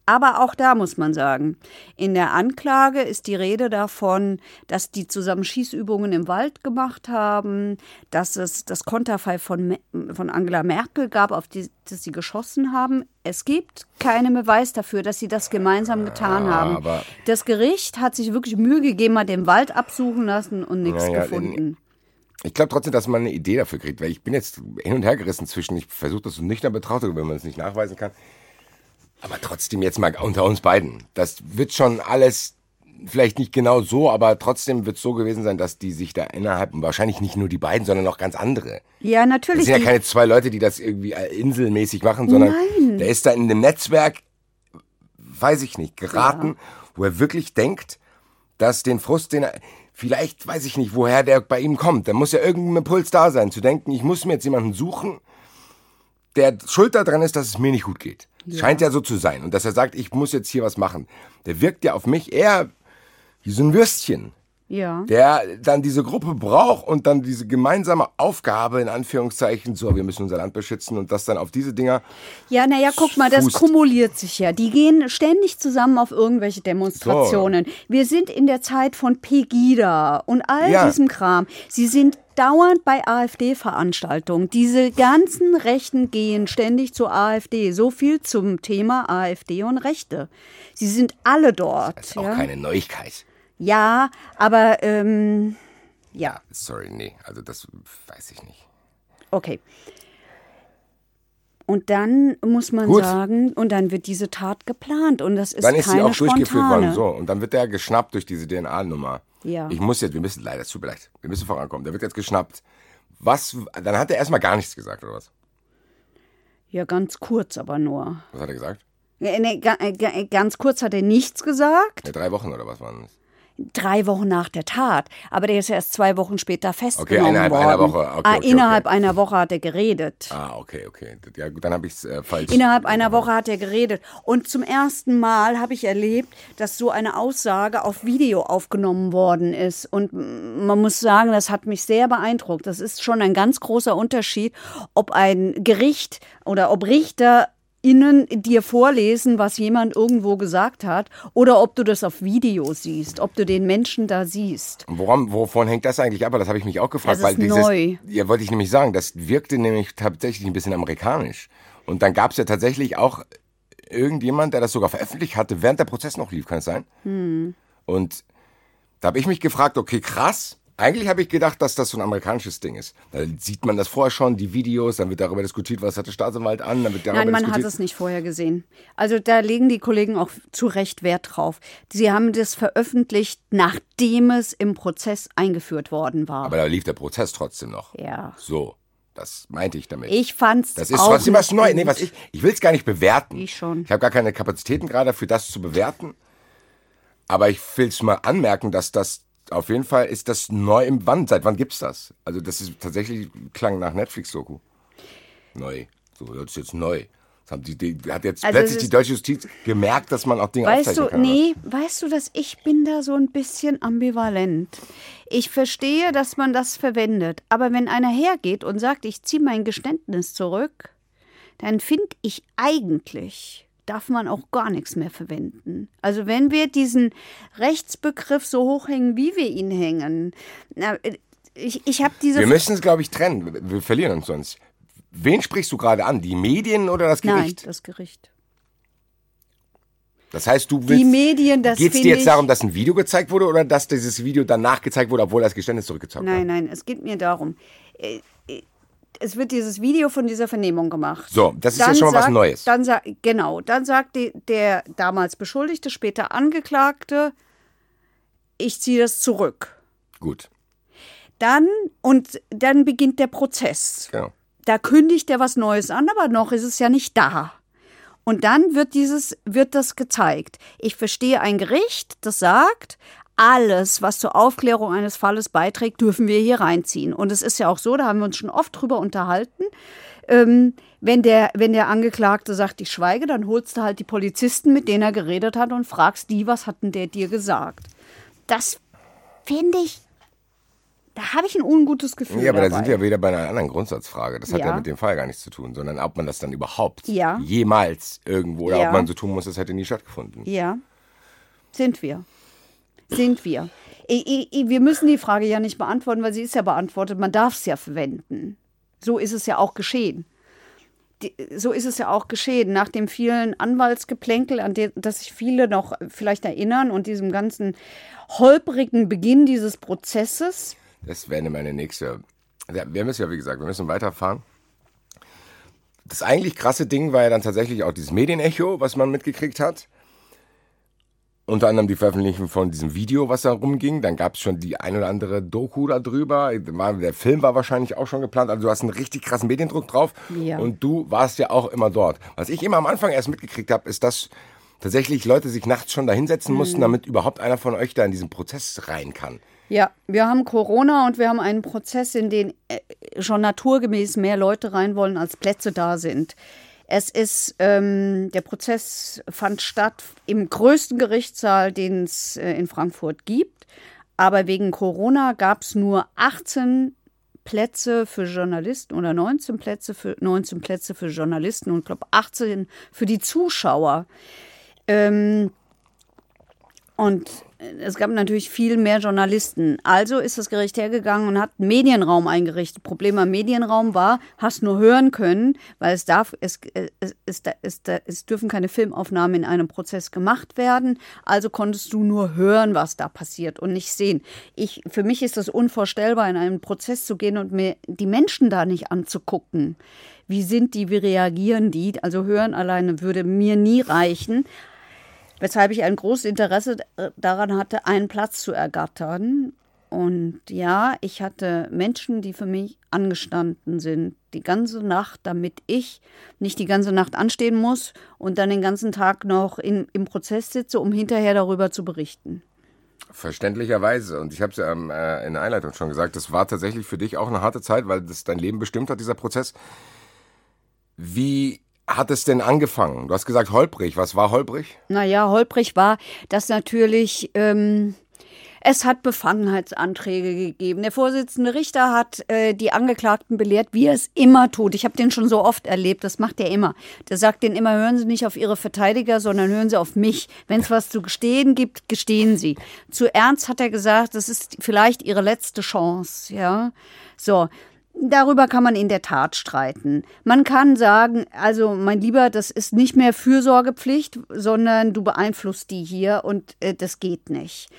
Aber auch da muss man sagen, in der Anklage ist die Rede davon, dass die zusammen Schießübungen im Wald gemacht haben, dass es das Konterfei von, von Angela Merkel gab, auf die dass sie geschossen haben. Es gibt keinen Beweis dafür, dass sie das gemeinsam getan haben. aber- Das Gericht hat sich wirklich Mühe gegeben, hat den Wald absuchen lassen und nichts Ja, ja, gefunden. Ich glaube trotzdem, dass man eine Idee dafür kriegt, weil ich bin jetzt hin und her gerissen zwischen, ich versuche das so nüchtern betrachtet, wenn man es nicht nachweisen kann. Aber trotzdem jetzt mal unter uns beiden. Das wird schon alles vielleicht nicht genau so, aber trotzdem wird es so gewesen sein, dass die sich da innerhalb, und wahrscheinlich nicht nur die beiden, sondern auch ganz andere. Ja, natürlich. Das sind ja keine zwei Leute, die das irgendwie inselmäßig machen, sondern Nein. der ist da in einem Netzwerk, weiß ich nicht, geraten, wo er wirklich denkt, dass den Frust, den er, vielleicht weiß ich nicht, woher der bei ihm kommt. Da muss ja irgendein Impuls da sein, zu denken, ich muss mir jetzt jemanden suchen, der schuld daran ist, dass es mir nicht gut geht. Scheint ja so zu sein. Und dass er sagt, ich muss jetzt hier was machen. Der wirkt ja auf mich eher wie so ein Würstchen ja. der dann diese Gruppe braucht und dann diese gemeinsame Aufgabe in Anführungszeichen, so, wir müssen unser Land beschützen und das dann auf diese Dinger. Ja, naja, guck mal, das Fußt. kumuliert sich ja. Die gehen ständig zusammen auf irgendwelche Demonstrationen. Wir sind in der Zeit von Pegida und all Ja. diesem Kram. Sie sind dauernd bei AfD-Veranstaltungen. Diese ganzen Rechten gehen ständig zur AfD. So viel zum Thema AfD und Rechte. Sie sind alle dort. Das ist auch ja? keine Neuigkeit. Ja, aber ähm, ja, Sorry, nee, also das weiß ich nicht. okay. Und dann muss man Gut. sagen, und dann wird diese Tat geplant und das ist Dann ist keine sie auch durchgeführt spontane. worden, so. Und dann wird der geschnappt durch diese DNA-Nummer. Ja. Ich muss jetzt, wir müssen, leider, es tut mir leid, wir müssen vorankommen. Der wird jetzt geschnappt. Was, dann hat er erstmal gar nichts gesagt, oder was? Ja, ganz kurz aber nur. Was hat er gesagt? Ja, nee, äh, ga- ganz kurz hat er nichts gesagt. Ja, drei Wochen oder was waren das? Drei Wochen nach der Tat. Aber der ist ja erst zwei Wochen später festgenommen innerhalb worden. einer Woche. Okay, ah, okay, innerhalb okay. einer Woche hat er geredet. Ah, okay, okay. Ja, gut, dann habe ich es äh, falsch. Innerhalb einer Woche hat er geredet. Und zum ersten Mal habe ich erlebt, dass so eine Aussage auf Video aufgenommen worden ist. Und man muss sagen, das hat mich sehr beeindruckt. Das ist schon ein ganz großer Unterschied, ob ein Gericht oder ob Richter innen dir vorlesen, was jemand irgendwo gesagt hat, oder ob du das auf Video siehst, ob du den Menschen da siehst. Woran, wovon hängt das eigentlich ab? Das habe ich mich auch gefragt. Das weil ist dieses, neu. Ja, wollte ich nämlich sagen. Das wirkte nämlich tatsächlich ein bisschen amerikanisch. Und dann gab es ja tatsächlich auch irgendjemand, der das sogar veröffentlicht hatte, während der Prozess noch lief, kann es sein? Hm. Und da habe ich mich gefragt, okay, krass. Eigentlich habe ich gedacht, dass das so ein amerikanisches Ding ist. Da sieht man das vorher schon, die Videos, dann wird darüber diskutiert, was hat der Staatsanwalt an, dann wird darüber Nein, man diskutiert. hat es nicht vorher gesehen. Also da legen die Kollegen auch zu Recht Wert drauf. Sie haben das veröffentlicht, nachdem es im Prozess eingeführt worden war. Aber da lief der Prozess trotzdem noch. ja. So, das meinte ich damit. Ich fand's Das ist auch trotzdem was Neues. Nee, was ich, ich will es gar nicht bewerten. Ich schon. Ich habe gar keine Kapazitäten gerade dafür, das zu bewerten. Aber ich will es mal anmerken, dass das auf jeden Fall ist das neu im Wann. Seit wann gibt's das? Also das ist tatsächlich klang nach Netflix-Doku. Neu. So, das ist jetzt neu. Das haben die, die, hat jetzt Also plötzlich die deutsche Justiz gemerkt, dass man auch Dinge Weißt du, kann. nee, weißt du, dass ich bin da so ein bisschen ambivalent. Ich verstehe, dass man das verwendet, aber wenn einer hergeht und sagt, ich ziehe mein Geständnis zurück, dann finde ich eigentlich darf man auch gar nichts mehr verwenden. Also wenn wir diesen Rechtsbegriff so hochhängen, wie wir ihn hängen, na, ich, ich habe diese Wir müssen es, glaube ich, trennen. Wir verlieren uns sonst. Wen sprichst du gerade an? Die Medien oder das Nein, Gericht? das Gericht. Das heißt, du willst. Die Medien, das Geht es dir jetzt darum, dass ein Video gezeigt wurde oder dass dieses Video danach gezeigt wurde, obwohl das Geständnis zurückgezogen Nein, wurde? nein, es geht mir darum. Es wird dieses Video von dieser Vernehmung gemacht. So, das ist ja schon mal was Neues. Dann sa genau, dann sagt die, der damals Beschuldigte, später Angeklagte, ich ziehe das zurück. Gut, Dann und dann beginnt der Prozess. genau. Da kündigt er was Neues an, aber noch ist es ja nicht da. Und dann wird dieses, wird das gezeigt. Ich verstehe ein Gericht, das sagt, alles, was zur Aufklärung eines Falles beiträgt, dürfen wir hier reinziehen. Und es ist ja auch so, da haben wir uns schon oft drüber unterhalten. Ähm, wenn, der, wenn der Angeklagte sagt, ich schweige, dann holst du halt die Polizisten, mit denen er geredet hat, und fragst die, was hat denn der dir gesagt? Das finde ich, da habe ich ein ungutes Gefühl. Ja, aber da dabei. sind wir wieder bei einer anderen Grundsatzfrage. Das hat ja. Ja. mit dem Fall gar nichts zu tun, sondern ob man das dann überhaupt Ja. jemals irgendwo oder Ja. ob man so tun muss, das hätte nie stattgefunden. Ja, sind wir. Sind wir. Wir müssen die Frage ja nicht beantworten, weil sie ist ja beantwortet. Man darf es ja verwenden. So ist es ja auch geschehen. So ist es ja auch geschehen. Nach dem vielen Anwaltsgeplänkel, an das sich viele noch vielleicht erinnern und diesem ganzen holprigen Beginn dieses Prozesses. Das wäre meine nächste. Wir müssen ja, wie gesagt, wir müssen weiterfahren. Das eigentlich krasse Ding war ja dann tatsächlich auch dieses Medienecho, was man mitgekriegt hat. Unter anderem die Veröffentlichung von diesem Video, was da rumging. Dann gab es schon die ein oder andere Doku darüber. Der Film war wahrscheinlich auch schon geplant. Also du hast einen richtig krassen Mediendruck drauf. Ja. Und du warst ja auch immer dort. Was ich immer am Anfang erst mitgekriegt habe, ist, dass tatsächlich Leute sich nachts schon da hinsetzen mussten, damit überhaupt einer von euch da in diesen Prozess rein kann. Ja, wir haben Corona und wir haben einen Prozess, in den äh, schon naturgemäß mehr Leute rein wollen, als Plätze da sind. Es ist, ähm, der Prozess fand statt im größten Gerichtssaal, den es äh, in Frankfurt gibt. Aber wegen Corona gab es nur 18 Plätze für Journalisten oder 19 Plätze für 19 Plätze für Journalisten und glaube 18 für die Zuschauer. Ähm, und es gab natürlich viel mehr Journalisten. Also ist das Gericht hergegangen und hat Medienraum eingerichtet. Problem am Medienraum war, hast nur hören können, weil es darf, es, es, es, es, es dürfen keine Filmaufnahmen in einem Prozess gemacht werden. Also konntest du nur hören, was da passiert und nicht sehen. Ich, für mich ist das unvorstellbar, in einen Prozess zu gehen und mir die Menschen da nicht anzugucken. Wie sind die, wie reagieren die? Also hören alleine würde mir nie reichen weshalb ich ein großes Interesse daran hatte, einen Platz zu ergattern. Und ja, ich hatte Menschen, die für mich angestanden sind, die ganze Nacht, damit ich nicht die ganze Nacht anstehen muss und dann den ganzen Tag noch in, im Prozess sitze, um hinterher darüber zu berichten. Verständlicherweise. Und ich habe es ja ähm, äh, in der Einleitung schon gesagt, das war tatsächlich für dich auch eine harte Zeit, weil das dein Leben bestimmt hat, dieser Prozess. Wie hat es denn angefangen? Du hast gesagt holprig. Was war holprig? Naja, holprig war, dass natürlich ähm, es hat Befangenheitsanträge gegeben. Der Vorsitzende Richter hat äh, die Angeklagten belehrt, wie er es immer tut. Ich habe den schon so oft erlebt, das macht er immer. Der sagt denen immer, hören Sie nicht auf Ihre Verteidiger, sondern hören Sie auf mich. Wenn es was zu gestehen gibt, gestehen Sie. Zu Ernst hat er gesagt, das ist vielleicht Ihre letzte Chance. Ja, so. Darüber kann man in der Tat streiten. Man kann sagen, also mein Lieber, das ist nicht mehr Fürsorgepflicht, sondern du beeinflusst die hier und äh, das geht nicht.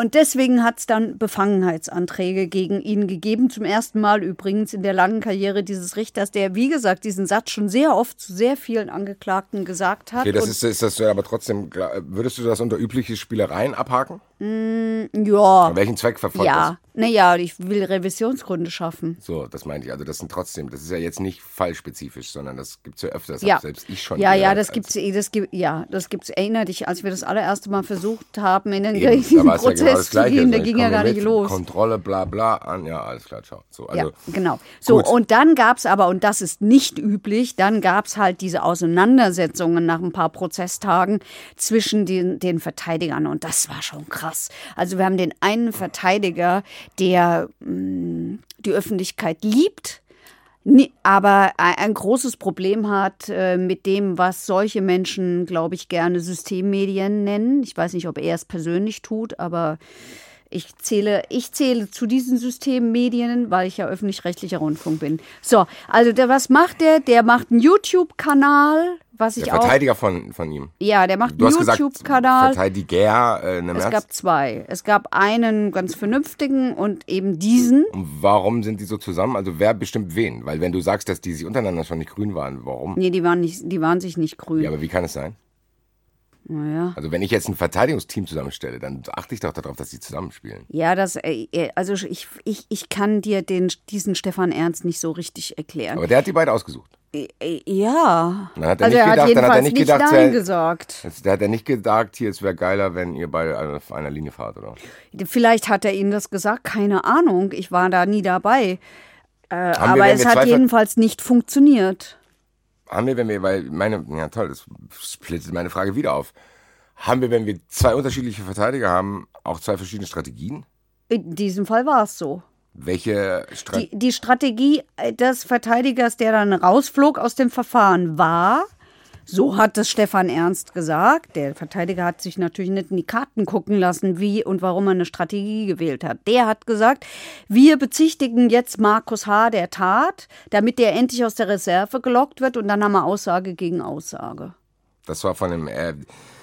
Und deswegen hat es dann Befangenheitsanträge gegen ihn gegeben. Zum ersten Mal übrigens in der langen Karriere dieses Richters, der, wie gesagt, diesen Satz schon sehr oft zu sehr vielen Angeklagten gesagt hat. Okay, das ist, ist das aber trotzdem, würdest du das unter übliche Spielereien abhaken? Mm, ja. Welchen Zweck verfolgt ja. das? Naja, ich will Revisionsgründe schaffen. So, das meinte ich. Also das sind trotzdem, das ist ja jetzt nicht fallspezifisch, sondern das gibt es ja öfters. Ja. Selbst ich schon. Ja, ja, das gibt's, eh, das gibt, ja, das gibt's. Erinner dich, als wir das allererste Mal versucht haben, in den Eben, es ja Prozess genau zu Gleiche. gehen, da ich ging ja gar nicht los. Kontrolle, bla bla an. Ja, alles klar, ciao. So, also, ja, genau. So, gut. und dann gab's aber, und das ist nicht üblich, dann gab's halt diese Auseinandersetzungen nach ein paar Prozesstagen zwischen den, den Verteidigern. Und das war schon krass. Also wir haben den einen Verteidiger, der mh, die Öffentlichkeit liebt, aber ein ein großes Problem hat äh, mit dem, was solche Menschen, glaube ich, gerne Systemmedien nennen. Ich weiß nicht, ob er es persönlich tut, aber ich zähle, ich zähle zu diesen Systemmedien, weil ich ja öffentlich-rechtlicher Rundfunk bin. So, also der, was macht der? Der macht einen YouTube-Kanal, was ich der auch. Verteidiger von, von ihm. Ja, der macht einen YouTube-Kanal. Verteidiger, äh, ne Es gab zwei. Es gab einen ganz vernünftigen und eben diesen. Und warum sind die so zusammen? Also wer bestimmt wen? Weil wenn du sagst, dass die sich untereinander schon nicht grün waren, warum? Nee, die waren, nicht, die waren sich nicht grün. Ja, aber wie kann es sein? naja. Also wenn ich jetzt ein Verteidigungsteam zusammenstelle, dann achte ich doch darauf, dass die zusammenspielen. Ja, das, äh, äh, also ich, ich, ich kann dir den, diesen Stefan Ernst nicht so richtig erklären. Aber der hat die beide ausgesucht. Äh, äh, ja. Dann hat er also nicht er hat gedacht- hat er jedenfalls nicht nicht gedacht, Nein er- gesagt. Der hat ja nicht gedacht, hier, es wäre geiler, wenn ihr beide auf einer Linie fahrt, oder? Vielleicht hat er Ihnen das gesagt, keine Ahnung. Ich war da nie dabei. Äh, wir, aber wenn es wir hat jedenfalls nicht funktioniert. Haben wir, wenn wir, weil meine, ja toll, das splittet meine Frage wieder auf. Haben wir, wenn wir zwei unterschiedliche Verteidiger haben, auch zwei verschiedene Strategien? In diesem Fall war es so. Welche Strategie? Die, die Strategie äh, des Verteidigers, der dann rausflog aus dem Verfahren, war, so hat es Stefan Ernst gesagt, der Verteidiger hat sich natürlich nicht in die Karten gucken lassen, wie und warum er eine Strategie gewählt hat. Der hat gesagt, wir bezichtigen jetzt Markus H. der Tat, damit der endlich aus der Reserve gelockt wird und dann haben wir Aussage gegen Aussage. Das war von dem, äh,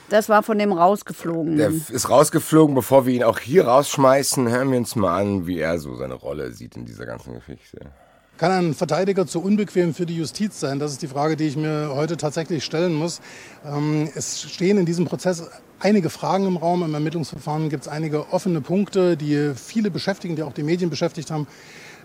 Das war von dem rausgeflogen. Der ist rausgeflogen, bevor wir ihn auch hier rausschmeißen. Hören wir uns mal an, wie er so seine Rolle sieht in dieser ganzen Geschichte. Kann ein Verteidiger zu unbequem für die Justiz sein? Das ist die Frage, die ich mir heute tatsächlich stellen muss. Ähm, es stehen in diesem Prozess einige Fragen im Raum. Im Ermittlungsverfahren gibt es einige offene Punkte, die viele beschäftigen, die auch die Medien beschäftigt haben.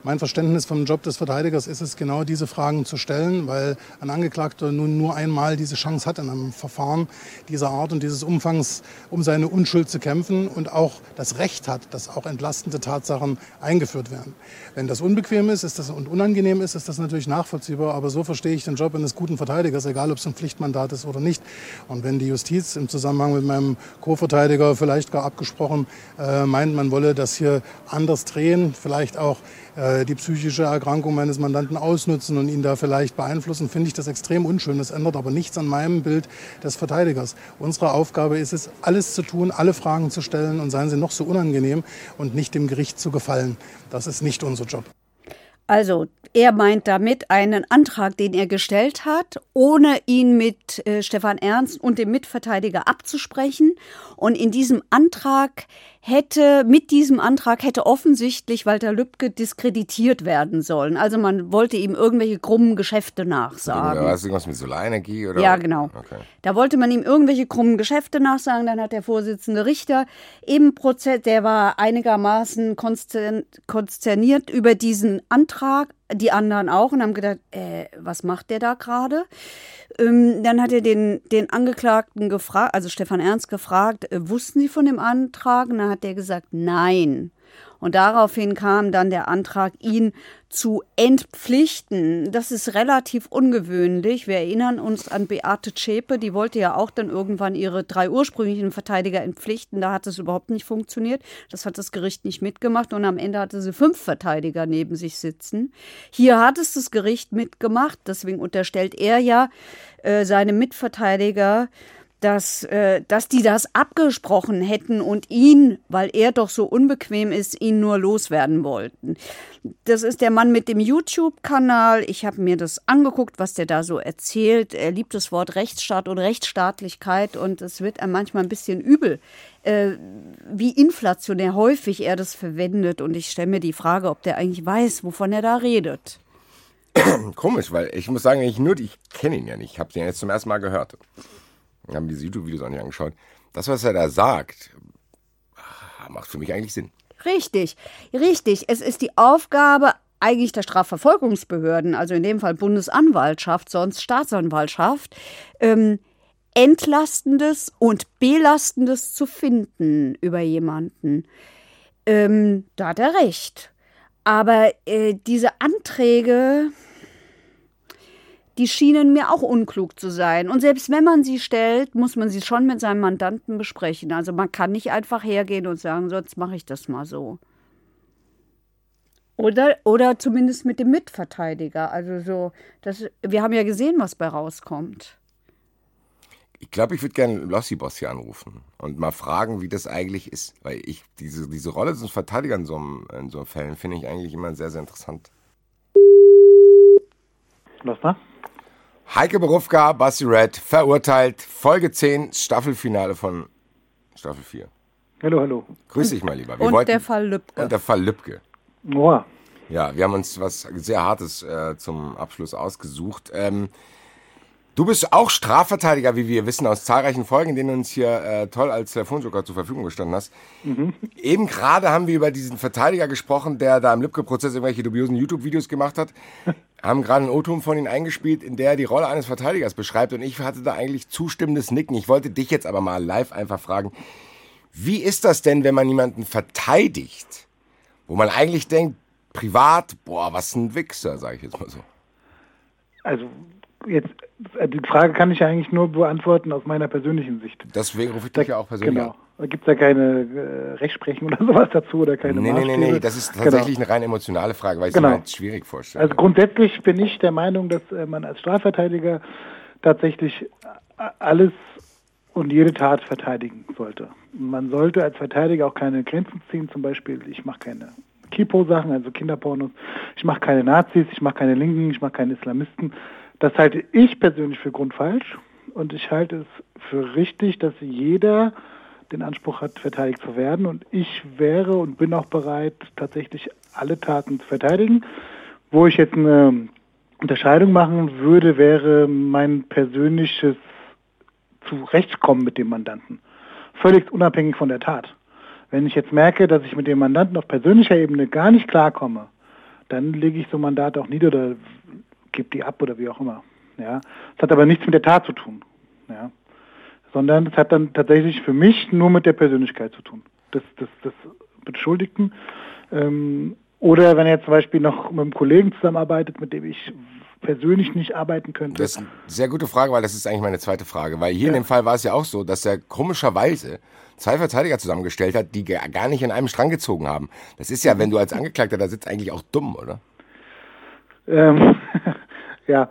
Mein Verständnis vom Job des Verteidigers ist es, genau diese Fragen zu stellen, weil ein Angeklagter nun nur einmal diese Chance hat, in einem Verfahren dieser Art und dieses Umfangs um seine Unschuld zu kämpfen und auch das Recht hat, dass auch entlastende Tatsachen eingeführt werden. Wenn das unbequem ist, ist das und unangenehm ist, ist das natürlich nachvollziehbar, aber so verstehe ich den Job eines guten Verteidigers, egal ob es ein Pflichtmandat ist oder nicht. Und wenn die Justiz im Zusammenhang mit meinem Co-Verteidiger vielleicht gar abgesprochen äh, meint, man wolle das hier anders drehen, vielleicht auch die psychische Erkrankung meines Mandanten ausnutzen und ihn da vielleicht beeinflussen, finde ich das extrem unschön. Das ändert aber nichts an meinem Bild des Verteidigers. Unsere Aufgabe ist es, alles zu tun, alle Fragen zu stellen und seien sie noch so unangenehm und nicht dem Gericht zu gefallen. Das ist nicht unser Job. Also, er meint damit einen Antrag, den er gestellt hat, ohne ihn mit äh, Stefan Ernst und dem Mitverteidiger abzusprechen. Und in diesem Antrag hätte, mit diesem Antrag hätte offensichtlich Walter Lübcke diskreditiert werden sollen. Also man wollte ihm irgendwelche krummen Geschäfte nachsagen. Oder was, irgendwas mit Solarenergie? Oder? Ja, genau. Okay. Da wollte man ihm irgendwelche krummen Geschäfte nachsagen. Dann hat der Vorsitzende Richter im Prozess, der war einigermaßen konsterniert über diesen Antrag, die anderen auch und haben gedacht, äh, was macht der da gerade? Ähm, dann hat er den, den Angeklagten gefragt, also Stefan Ernst gefragt, äh, wussten Sie von dem Antrag? Und dann hat er gesagt, nein. Und daraufhin kam dann der Antrag, ihn zu entpflichten. Das ist relativ ungewöhnlich. Wir erinnern uns an Beate Zschäpe, die wollte ja auch dann irgendwann ihre drei ursprünglichen Verteidiger entpflichten. Da hat es überhaupt nicht funktioniert. Das hat das Gericht nicht mitgemacht und am Ende hatte sie fünf Verteidiger neben sich sitzen. Hier hat es das Gericht mitgemacht. Deswegen unterstellt er ja äh, seinem Mitverteidiger, dass, äh, dass die das abgesprochen hätten und ihn, weil er doch so unbequem ist, ihn nur loswerden wollten. Das ist der Mann mit dem YouTube-Kanal. Ich habe mir das angeguckt, was der da so erzählt. Er liebt das Wort Rechtsstaat und Rechtsstaatlichkeit und es wird einem manchmal ein bisschen übel, äh, wie inflationär häufig er das verwendet. Und ich stelle mir die Frage, ob der eigentlich weiß, wovon er da redet. Komisch, weil ich muss sagen, ich nur, ich kenne ihn ja nicht. Ich habe ihn jetzt zum ersten Mal gehört. Haben diese YouTube-Videos auch nicht angeschaut. Das, was er da sagt, ah, macht für mich eigentlich Sinn. Richtig, richtig. Es ist die Aufgabe eigentlich der Strafverfolgungsbehörden, also in dem Fall Bundesanwaltschaft, sonst Staatsanwaltschaft, ähm, Entlastendes und Belastendes zu finden über jemanden. Ähm, da hat er recht. Aber äh, diese Anträge, die schienen mir auch unklug zu sein. Und selbst wenn man sie stellt, muss man sie schon mit seinem Mandanten besprechen. Also man kann nicht einfach hergehen und sagen, so, jetzt mache ich das mal so. Oder, oder zumindest mit dem Mitverteidiger. Also so, das, wir haben ja gesehen, was bei rauskommt. Ich glaube, ich würde gerne Lossi Boss hier anrufen und mal fragen, wie das eigentlich ist. Weil ich diese, diese Rolle des Verteidigers in so, in so Fällen finde ich eigentlich immer sehr, sehr interessant. Was da? Heike Berufka, Basti Red, verurteilt. Folge 10, Staffelfinale von Staffel 4. Hallo, hallo. Grüß dich mal lieber. Wir und wollten, der Fall Lübcke. Und der Fall Lübcke. Boah. Ja, wir haben uns was sehr Hartes äh, zum Abschluss ausgesucht. Ähm, du bist auch Strafverteidiger, wie wir wissen, aus zahlreichen Folgen, in denen du uns hier äh, toll als Telefonjoker zur Verfügung gestanden hast. Mhm. Eben gerade haben wir über diesen Verteidiger gesprochen, der da im Lübcke-Prozess irgendwelche dubiosen YouTube-Videos gemacht hat. <laughs> haben gerade einen O-Ton von Ihnen eingespielt, in der er die Rolle eines Verteidigers beschreibt. Und ich hatte da eigentlich zustimmendes Nicken. Ich wollte dich jetzt aber mal live einfach fragen, wie ist das denn, wenn man jemanden verteidigt, wo man eigentlich denkt, privat, boah, was ein Wichser, sage ich jetzt mal so. Also jetzt, die Frage kann ich eigentlich nur beantworten aus meiner persönlichen Sicht. Deswegen rufe ich dich ja auch persönlich genau. an. Da gibt es ja keine äh, Rechtsprechung <laughs> oder sowas dazu oder keine Nee, nee, nee, nee, das ist genau. tatsächlich genau. eine rein emotionale Frage, weil ich genau. es mir halt schwierig vorstelle. Also grundsätzlich bin ich der Meinung, dass äh, man als Strafverteidiger tatsächlich äh, alles und jede Tat verteidigen sollte. Man sollte als Verteidiger auch keine Grenzen ziehen, zum Beispiel, ich mache keine Kipo-Sachen, also Kinderpornos, ich mache keine Nazis, ich mache keine Linken, ich mache keine Islamisten. Das halte ich persönlich für grundfalsch. und ich halte es für richtig, dass jeder den Anspruch hat, verteidigt zu werden. Und ich wäre und bin auch bereit, tatsächlich alle Taten zu verteidigen. Wo ich jetzt eine Unterscheidung machen würde, wäre mein persönliches Zurechtkommen mit dem Mandanten. Völlig unabhängig von der Tat. Wenn ich jetzt merke, dass ich mit dem Mandanten auf persönlicher Ebene gar nicht klarkomme, dann lege ich so ein Mandat auch nieder oder gebe die ab oder wie auch immer. Ja, das hat aber nichts mit der Tat zu tun. Ja, sondern es hat dann tatsächlich für mich nur mit der Persönlichkeit zu tun. Des, des, des Beschuldigten. Ähm, oder wenn er zum Beispiel noch mit einem Kollegen zusammenarbeitet, mit dem ich persönlich nicht arbeiten könnte. Das ist eine sehr gute Frage, weil das ist eigentlich meine zweite Frage. Weil hier ja. in dem Fall war es ja auch so, dass er komischerweise zwei Verteidiger zusammengestellt hat, die gar nicht in einem Strang gezogen haben. Das ist ja, wenn du als Angeklagter da sitzt, eigentlich auch dumm, oder? Ähm, ja,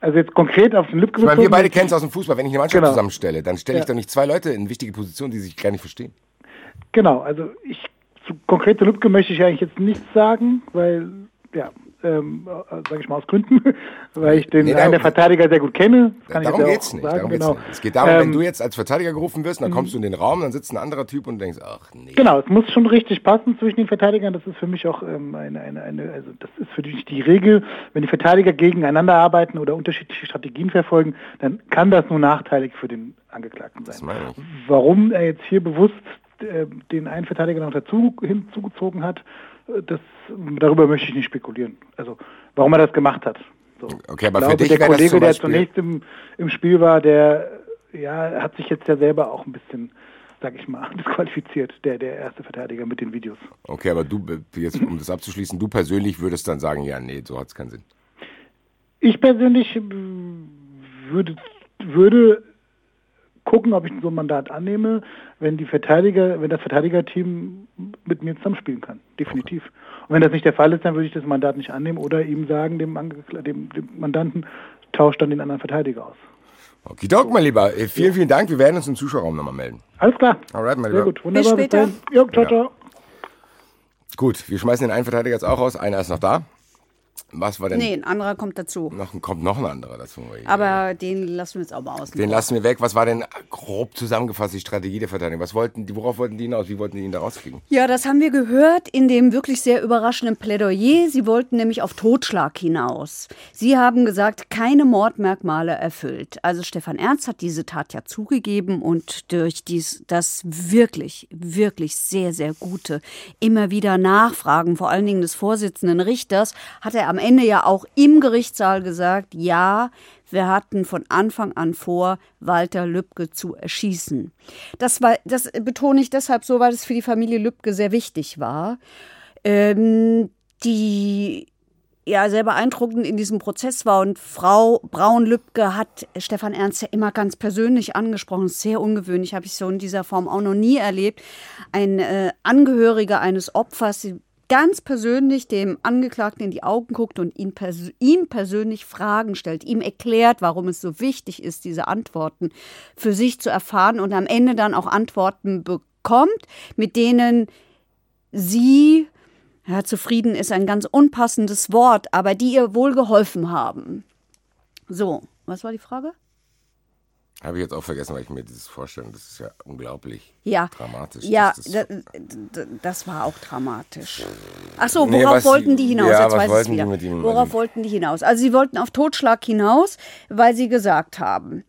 also jetzt konkret auf den Lübcke Ich meine, wir beide kennen es aus dem Fußball. Wenn ich eine Mannschaft genau. zusammenstelle, dann stelle ich ja. doch nicht zwei Leute in wichtige Positionen, die sich gar nicht verstehen. Genau, also ich zu konkrete Lübcke möchte ich eigentlich jetzt nichts sagen, weil ja, ähm, äh, sage ich mal aus Gründen, <laughs> weil ich den nee, einen der Verteidiger sehr gut kenne. Kann darum geht es nicht. Darum genau. nicht. Es geht darum, ähm, wenn du jetzt als Verteidiger gerufen wirst, dann kommst du in den Raum, dann sitzt ein anderer Typ und denkst, ach nee. Genau, es muss schon richtig passen zwischen den Verteidigern. Das ist für mich auch ähm, eine, eine, eine, also das ist für mich die Regel. Wenn die Verteidiger gegeneinander arbeiten oder unterschiedliche Strategien verfolgen, dann kann das nur nachteilig für den Angeklagten sein. Warum er jetzt hier bewusst äh, den einen Verteidiger noch dazu hinzugezogen hat, das, darüber möchte ich nicht spekulieren. Also warum er das gemacht hat. So. Okay, aber glaube, für dich der Kollege, der zunächst im, im Spiel war, der ja, hat sich jetzt ja selber auch ein bisschen, sag ich mal, <laughs> disqualifiziert, der, der erste Verteidiger mit den Videos. Okay, aber du, jetzt um das abzuschließen, du persönlich würdest dann sagen, ja, nee, so hat es keinen Sinn. Ich persönlich äh, würde, würde gucken, ob ich so ein Mandat annehme, wenn die Verteidiger, wenn das Verteidigerteam mit mir zusammenspielen kann. Definitiv. Okay. Und wenn das nicht der Fall ist, dann würde ich das Mandat nicht annehmen oder ihm sagen, dem, dem, dem Mandanten, tauscht dann den anderen Verteidiger aus. Okidok, mein Lieber. Äh, vielen, vielen Dank. Wir werden uns im Zuschauerraum nochmal melden. Alles klar. Alright, mein Lieber. Sehr gut. Wunderbar. Bis später. Jo, ciao, ciao. Gut, wir schmeißen den einen Verteidiger jetzt auch raus. Einer ist noch da. Was war denn? Nee, ein anderer kommt dazu. Noch, kommt noch ein anderer dazu. Aber den lassen wir jetzt auch mal aus. Den lassen wir weg. Was war denn grob zusammengefasst die Strategie der Verteidigung? Was wollten die, worauf wollten die hinaus? Wie wollten die ihn da rauskriegen? Ja, das haben wir gehört in dem wirklich sehr überraschenden Plädoyer. Sie wollten nämlich auf Totschlag hinaus. Sie haben gesagt, keine Mordmerkmale erfüllt. Also Stefan Ernst hat diese Tat ja zugegeben und durch dies, das wirklich, wirklich sehr, sehr gute, immer wieder Nachfragen, vor allen Dingen des Vorsitzenden Richters, hat er am Ende ja auch im Gerichtssaal gesagt, ja, wir hatten von Anfang an vor, Walter Lübcke zu erschießen. Das, war, das betone ich deshalb so, weil es für die Familie Lübcke sehr wichtig war. Ähm, die ja sehr beeindruckend in diesem Prozess war. Und Frau Braun-Lübcke hat Stefan Ernst ja immer ganz persönlich angesprochen. Sehr ungewöhnlich, habe ich so in dieser Form auch noch nie erlebt. Ein äh, Angehöriger eines Opfers, sie ganz persönlich dem Angeklagten in die Augen guckt und ihn pers ihm persönlich Fragen stellt, ihm erklärt, warum es so wichtig ist, diese Antworten für sich zu erfahren und am Ende dann auch Antworten bekommt, mit denen sie, ja, zufrieden ist ein ganz unpassendes Wort, aber die ihr wohl geholfen haben. So, was war die Frage? Habe ich jetzt auch vergessen, weil ich mir dieses vorstelle. Das ist ja unglaublich ja. dramatisch. Ja, das, das, war auch dramatisch. Ach so, worauf nee, wollten die hinaus? Ja, jetzt weiß wollten wieder. mit ihm, worauf wollten die hinaus? Also sie wollten auf Totschlag hinaus, weil sie gesagt haben,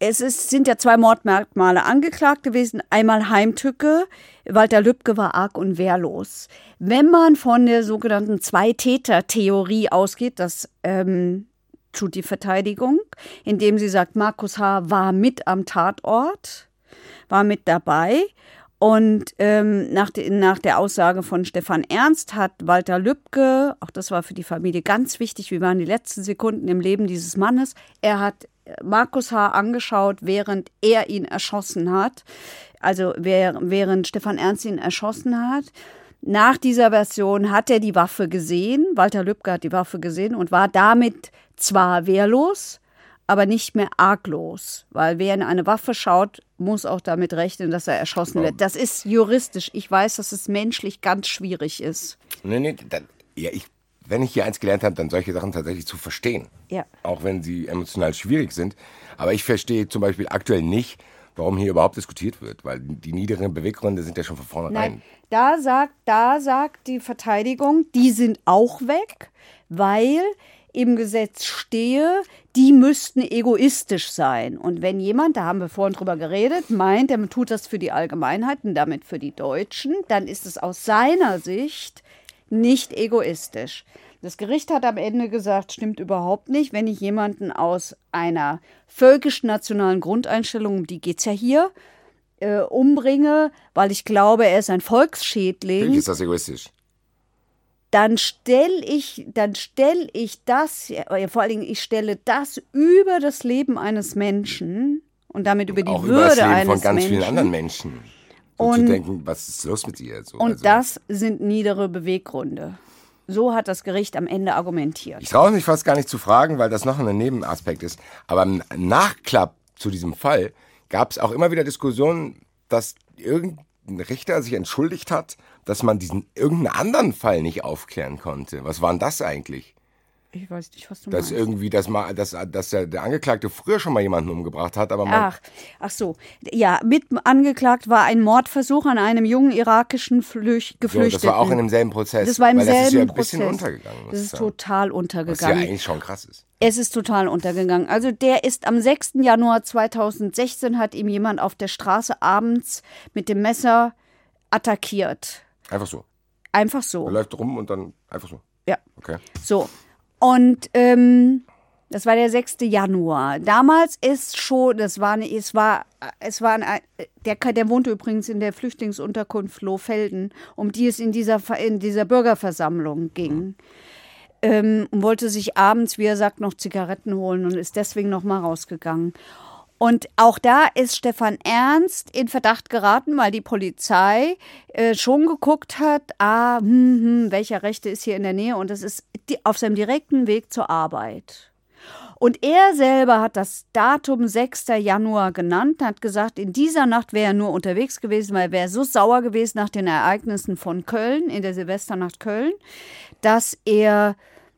es ist, sind ja zwei Mordmerkmale angeklagt gewesen. Einmal Heimtücke. Walter Lübcke war arg und wehrlos. Wenn man von der sogenannten Zwei-Täter-Theorie ausgeht, dass ähm, tut die Verteidigung, indem sie sagt, Markus H. war mit am Tatort, war mit dabei. Und ähm, nach, de, nach der Aussage von Stefan Ernst hat Walter Lübcke, auch das war für die Familie ganz wichtig, wie waren die letzten Sekunden im Leben dieses Mannes, er hat Markus H. angeschaut, während er ihn erschossen hat, also während Stefan Ernst ihn erschossen hat. Nach dieser Version hat er die Waffe gesehen, Walter Lübcke hat die Waffe gesehen und war damit zwar wehrlos, aber nicht mehr arglos, weil wer in eine Waffe schaut, muss auch damit rechnen, dass er erschossen wird. Das ist juristisch. Ich weiß, dass es menschlich ganz schwierig ist. Nee, nee, dann, ja, ich wenn ich hier eins gelernt habe, dann solche Sachen tatsächlich zu verstehen. Ja. Auch wenn sie emotional schwierig sind. Aber ich verstehe zum Beispiel aktuell nicht, warum hier überhaupt diskutiert wird, weil die niederen Beweggründe sind ja schon von vornherein. Nein, da sagt, da sagt die Verteidigung, die sind auch weg, weil im Gesetz stehe, die müssten egoistisch sein. Und wenn jemand, da haben wir vorhin drüber geredet, meint, er tut das für die Allgemeinheit und damit für die Deutschen, dann ist es aus seiner Sicht nicht egoistisch. Das Gericht hat am Ende gesagt, stimmt überhaupt nicht. Wenn ich jemanden aus einer völkisch-nationalen Grundeinstellung, um die geht es ja hier, äh, umbringe, weil ich glaube, er ist ein Volksschädling. Natürlich ist das egoistisch dann stelle ich, dann stelle ich das, vor allen Dingen, ich stelle das über das Leben eines Menschen und damit über die auch Würde über das Leben eines von ganz Menschen. vielen anderen Menschen. So Und- zu denken, was ist los mit dir? So, Und also, das sind niedere Beweggründe. So hat das Gericht am Ende argumentiert. Ich traue mich fast gar nicht zu fragen, weil das noch ein Nebenaspekt ist. Aber im Nachklapp zu diesem Fall gab es auch immer wieder Diskussionen, dass irgendein Richter sich entschuldigt hat, dass man diesen irgendeinen anderen Fall nicht aufklären konnte. Was war denn das eigentlich? Ich weiß nicht, was du Dass meinst. irgendwie, dass, mal, dass, dass der, der Angeklagte früher schon mal jemanden umgebracht hat, aber man. Ach, ach so. Ja, mit angeklagt war ein Mordversuch an einem jungen irakischen Flüch so, Geflüchteten. das war auch in demselben Prozess. Das war im weil das ist ja selben ein bisschen Prozess. untergegangen. muss Das ist sagen. total Was ja untergegangen. eigentlich schon krass ist. Es ist total untergegangen. Also der ist am 6. Januar 2016 hat ihm jemand auf der Straße abends mit dem Messer attackiert. Einfach so. Einfach Er so. läuft rum und dann einfach so. Ja. Okay. So. Und ähm, das war der 6. Januar. Damals ist schon, das war, eine, es war, es war ein, der, der wohnte übrigens in der Flüchtlingsunterkunft Lohfelden, um die es in dieser, in dieser Bürgerversammlung ging. Ähm, und wollte sich abends, wie er sagt, noch Zigaretten holen und ist deswegen noch mal rausgegangen. Und auch da ist Stefan Ernst in Verdacht geraten, weil die Polizei äh, schon geguckt hat, ah, hm, hm, welcher Rechte ist hier in der Nähe und das ist die, auf seinem direkten Weg zur Arbeit. Und er selber hat das Datum 6. Januar genannt, hat gesagt, in dieser Nacht wäre er nur unterwegs gewesen, weil er wäre so sauer gewesen nach den Ereignissen von Köln, in der Silvesternacht Köln, dass er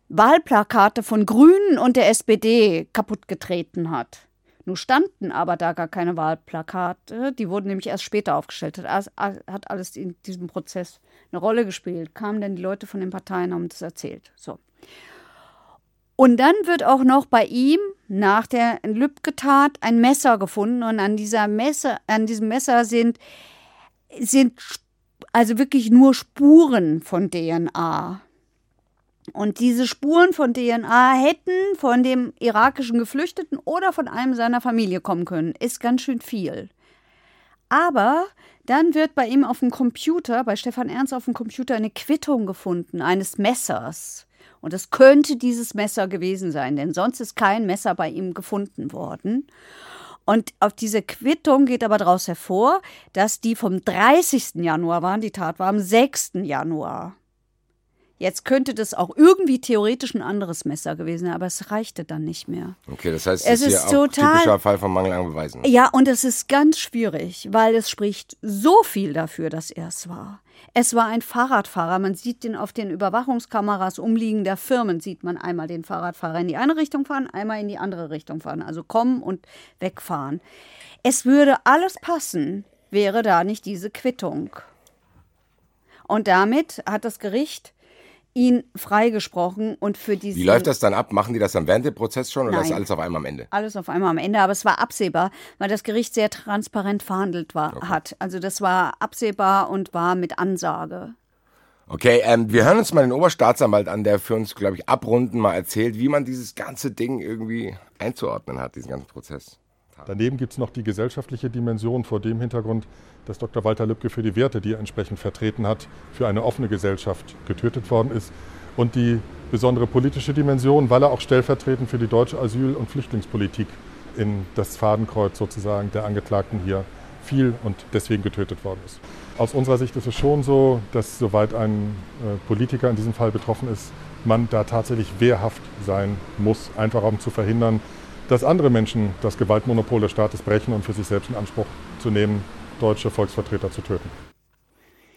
Wahlplakate von Grünen und der SPD kaputtgetreten hat. Nun standen aber da gar keine Wahlplakate, die wurden nämlich erst später aufgestellt. Hat hat alles in diesem Prozess eine Rolle gespielt. Kamen dann die Leute von den Parteien, haben das erzählt. So. Und dann wird auch noch bei ihm nach der Lübcke-Tat ein Messer gefunden und an dieser Messer, an diesem Messer sind, sind also wirklich nur Spuren von DNA. Und diese Spuren von DNA hätten von dem irakischen Geflüchteten oder von einem seiner Familie kommen können. Ist ganz schön viel. Aber dann wird bei ihm auf dem Computer, bei Stefan Ernst auf dem Computer, eine Quittung gefunden eines Messers. Und es könnte dieses Messer gewesen sein, denn sonst ist kein Messer bei ihm gefunden worden. Und auf diese Quittung geht aber daraus hervor, dass die vom 30. Januar waren, die Tat war am 6. Januar. Jetzt könnte das auch irgendwie theoretisch ein anderes Messer gewesen sein, aber es reichte dann nicht mehr. Okay, das heißt, Es ist, ist total- typischer Fall von Mangel an Beweisen. Ja, und es ist ganz schwierig, weil es spricht so viel dafür, dass er es war. Es war ein Fahrradfahrer. Man sieht den auf den Überwachungskameras umliegender Firmen, sieht man einmal den Fahrradfahrer in die eine Richtung fahren, einmal in die andere Richtung fahren. Also kommen und wegfahren. Es würde alles passen, wäre da nicht diese Quittung. Und damit hat das Gericht ihn freigesprochen und für diesen Wie läuft das dann ab? Machen die das dann während dem Prozess schon oder Nein. ist alles auf einmal am Ende? alles auf einmal am Ende, aber es war absehbar, weil das Gericht sehr transparent verhandelt war, hat. Also das war absehbar und war mit Ansage. Okay, ähm, wir hören uns mal den Oberstaatsanwalt an, der für uns, glaube ich, abrunden mal erzählt, wie man dieses ganze Ding irgendwie einzuordnen hat, diesen ganzen Prozess. Daneben gibt es noch die gesellschaftliche Dimension vor dem Hintergrund, dass Dr. Walter Lübcke für die Werte, die er entsprechend vertreten hat, für eine offene Gesellschaft getötet worden ist. Und die besondere politische Dimension, weil er auch stellvertretend für die deutsche Asyl- und Flüchtlingspolitik in das Fadenkreuz sozusagen der Angeklagten hier fiel und deswegen getötet worden ist. Aus unserer Sicht ist es schon so, dass soweit ein äh, Politiker in diesem Fall betroffen ist, man da tatsächlich wehrhaft sein muss, einfach um zu verhindern, dass andere Menschen das Gewaltmonopol des Staates brechen und für sich selbst in Anspruch zu nehmen, deutsche Volksvertreter zu töten.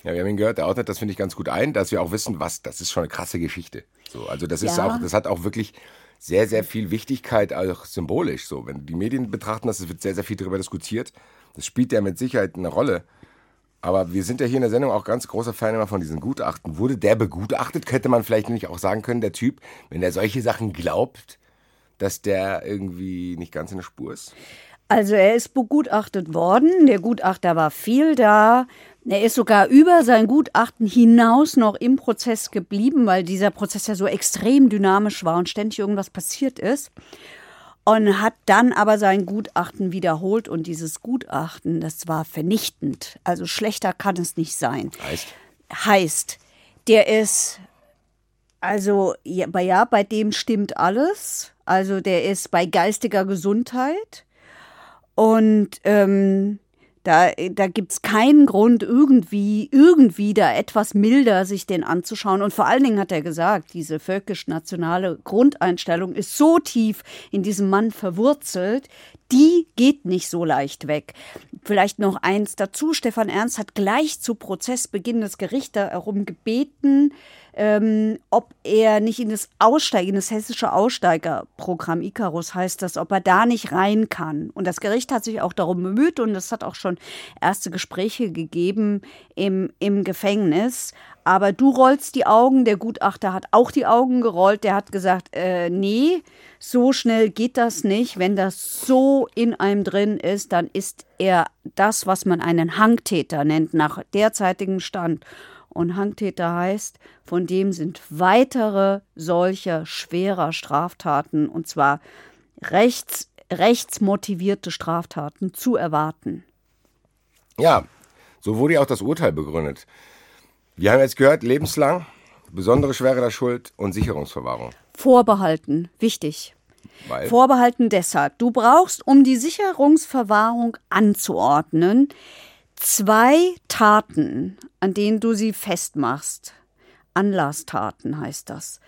Ja, wir haben ihn gehört, der ordnet das, finde ich, ganz gut ein, dass wir auch wissen, was, das ist schon eine krasse Geschichte. So, also das ist Ja. auch, das hat auch wirklich sehr, sehr viel Wichtigkeit, auch symbolisch. So, wenn die Medien betrachten das, es wird sehr, sehr viel darüber diskutiert. Das spielt ja mit Sicherheit eine Rolle. Aber wir sind ja hier in der Sendung auch ganz großer Fan immer von diesen Gutachten. Wurde der begutachtet? Könnte man vielleicht nicht auch sagen können, der Typ, wenn er solche Sachen glaubt, dass der irgendwie nicht ganz in der Spur ist? Also er ist begutachtet worden, der Gutachter war viel da. Er ist sogar über sein Gutachten hinaus noch im Prozess geblieben, weil dieser Prozess ja so extrem dynamisch war und ständig irgendwas passiert ist. Und hat dann aber sein Gutachten wiederholt und dieses Gutachten, das war vernichtend. Also schlechter kann es nicht sein. Heißt, Heißt, der ist, also ja, bei, ja, bei dem stimmt alles. Also der ist bei geistiger Gesundheit. Und ähm, da, da gibt es keinen Grund, irgendwie, irgendwie da etwas milder sich den anzuschauen. Und vor allen Dingen hat er gesagt, diese völkisch-nationale Grundeinstellung ist so tief in diesem Mann verwurzelt, die geht nicht so leicht weg. Vielleicht noch eins dazu. Stefan Ernst hat gleich zu Prozessbeginn das Gericht darum gebeten, ähm, ob er nicht in das Aussteigen, in das hessische Aussteigerprogramm Icarus heißt das, ob er da nicht rein kann. Und das Gericht hat sich auch darum bemüht und es hat auch schon erste Gespräche gegeben im, im Gefängnis. Aber du rollst die Augen, der Gutachter hat auch die Augen gerollt, der hat gesagt, äh, nee, so schnell geht das nicht. Wenn das so in einem drin ist, dann ist er das, was man einen Hangtäter nennt, nach derzeitigem Stand. Und Hangtäter heißt, von dem sind weitere solcher schwerer Straftaten, und zwar rechts, rechtsmotivierte Straftaten, zu erwarten. ja, so wurde ja auch das Urteil begründet. Wir haben jetzt gehört, lebenslang, besondere Schwere der Schuld und Sicherungsverwahrung. Vorbehalten, wichtig. Weil, Vorbehalten deshalb. Du brauchst, um die Sicherungsverwahrung anzuordnen, zwei Taten, an denen du sie festmachst. Anlasstaten heißt das.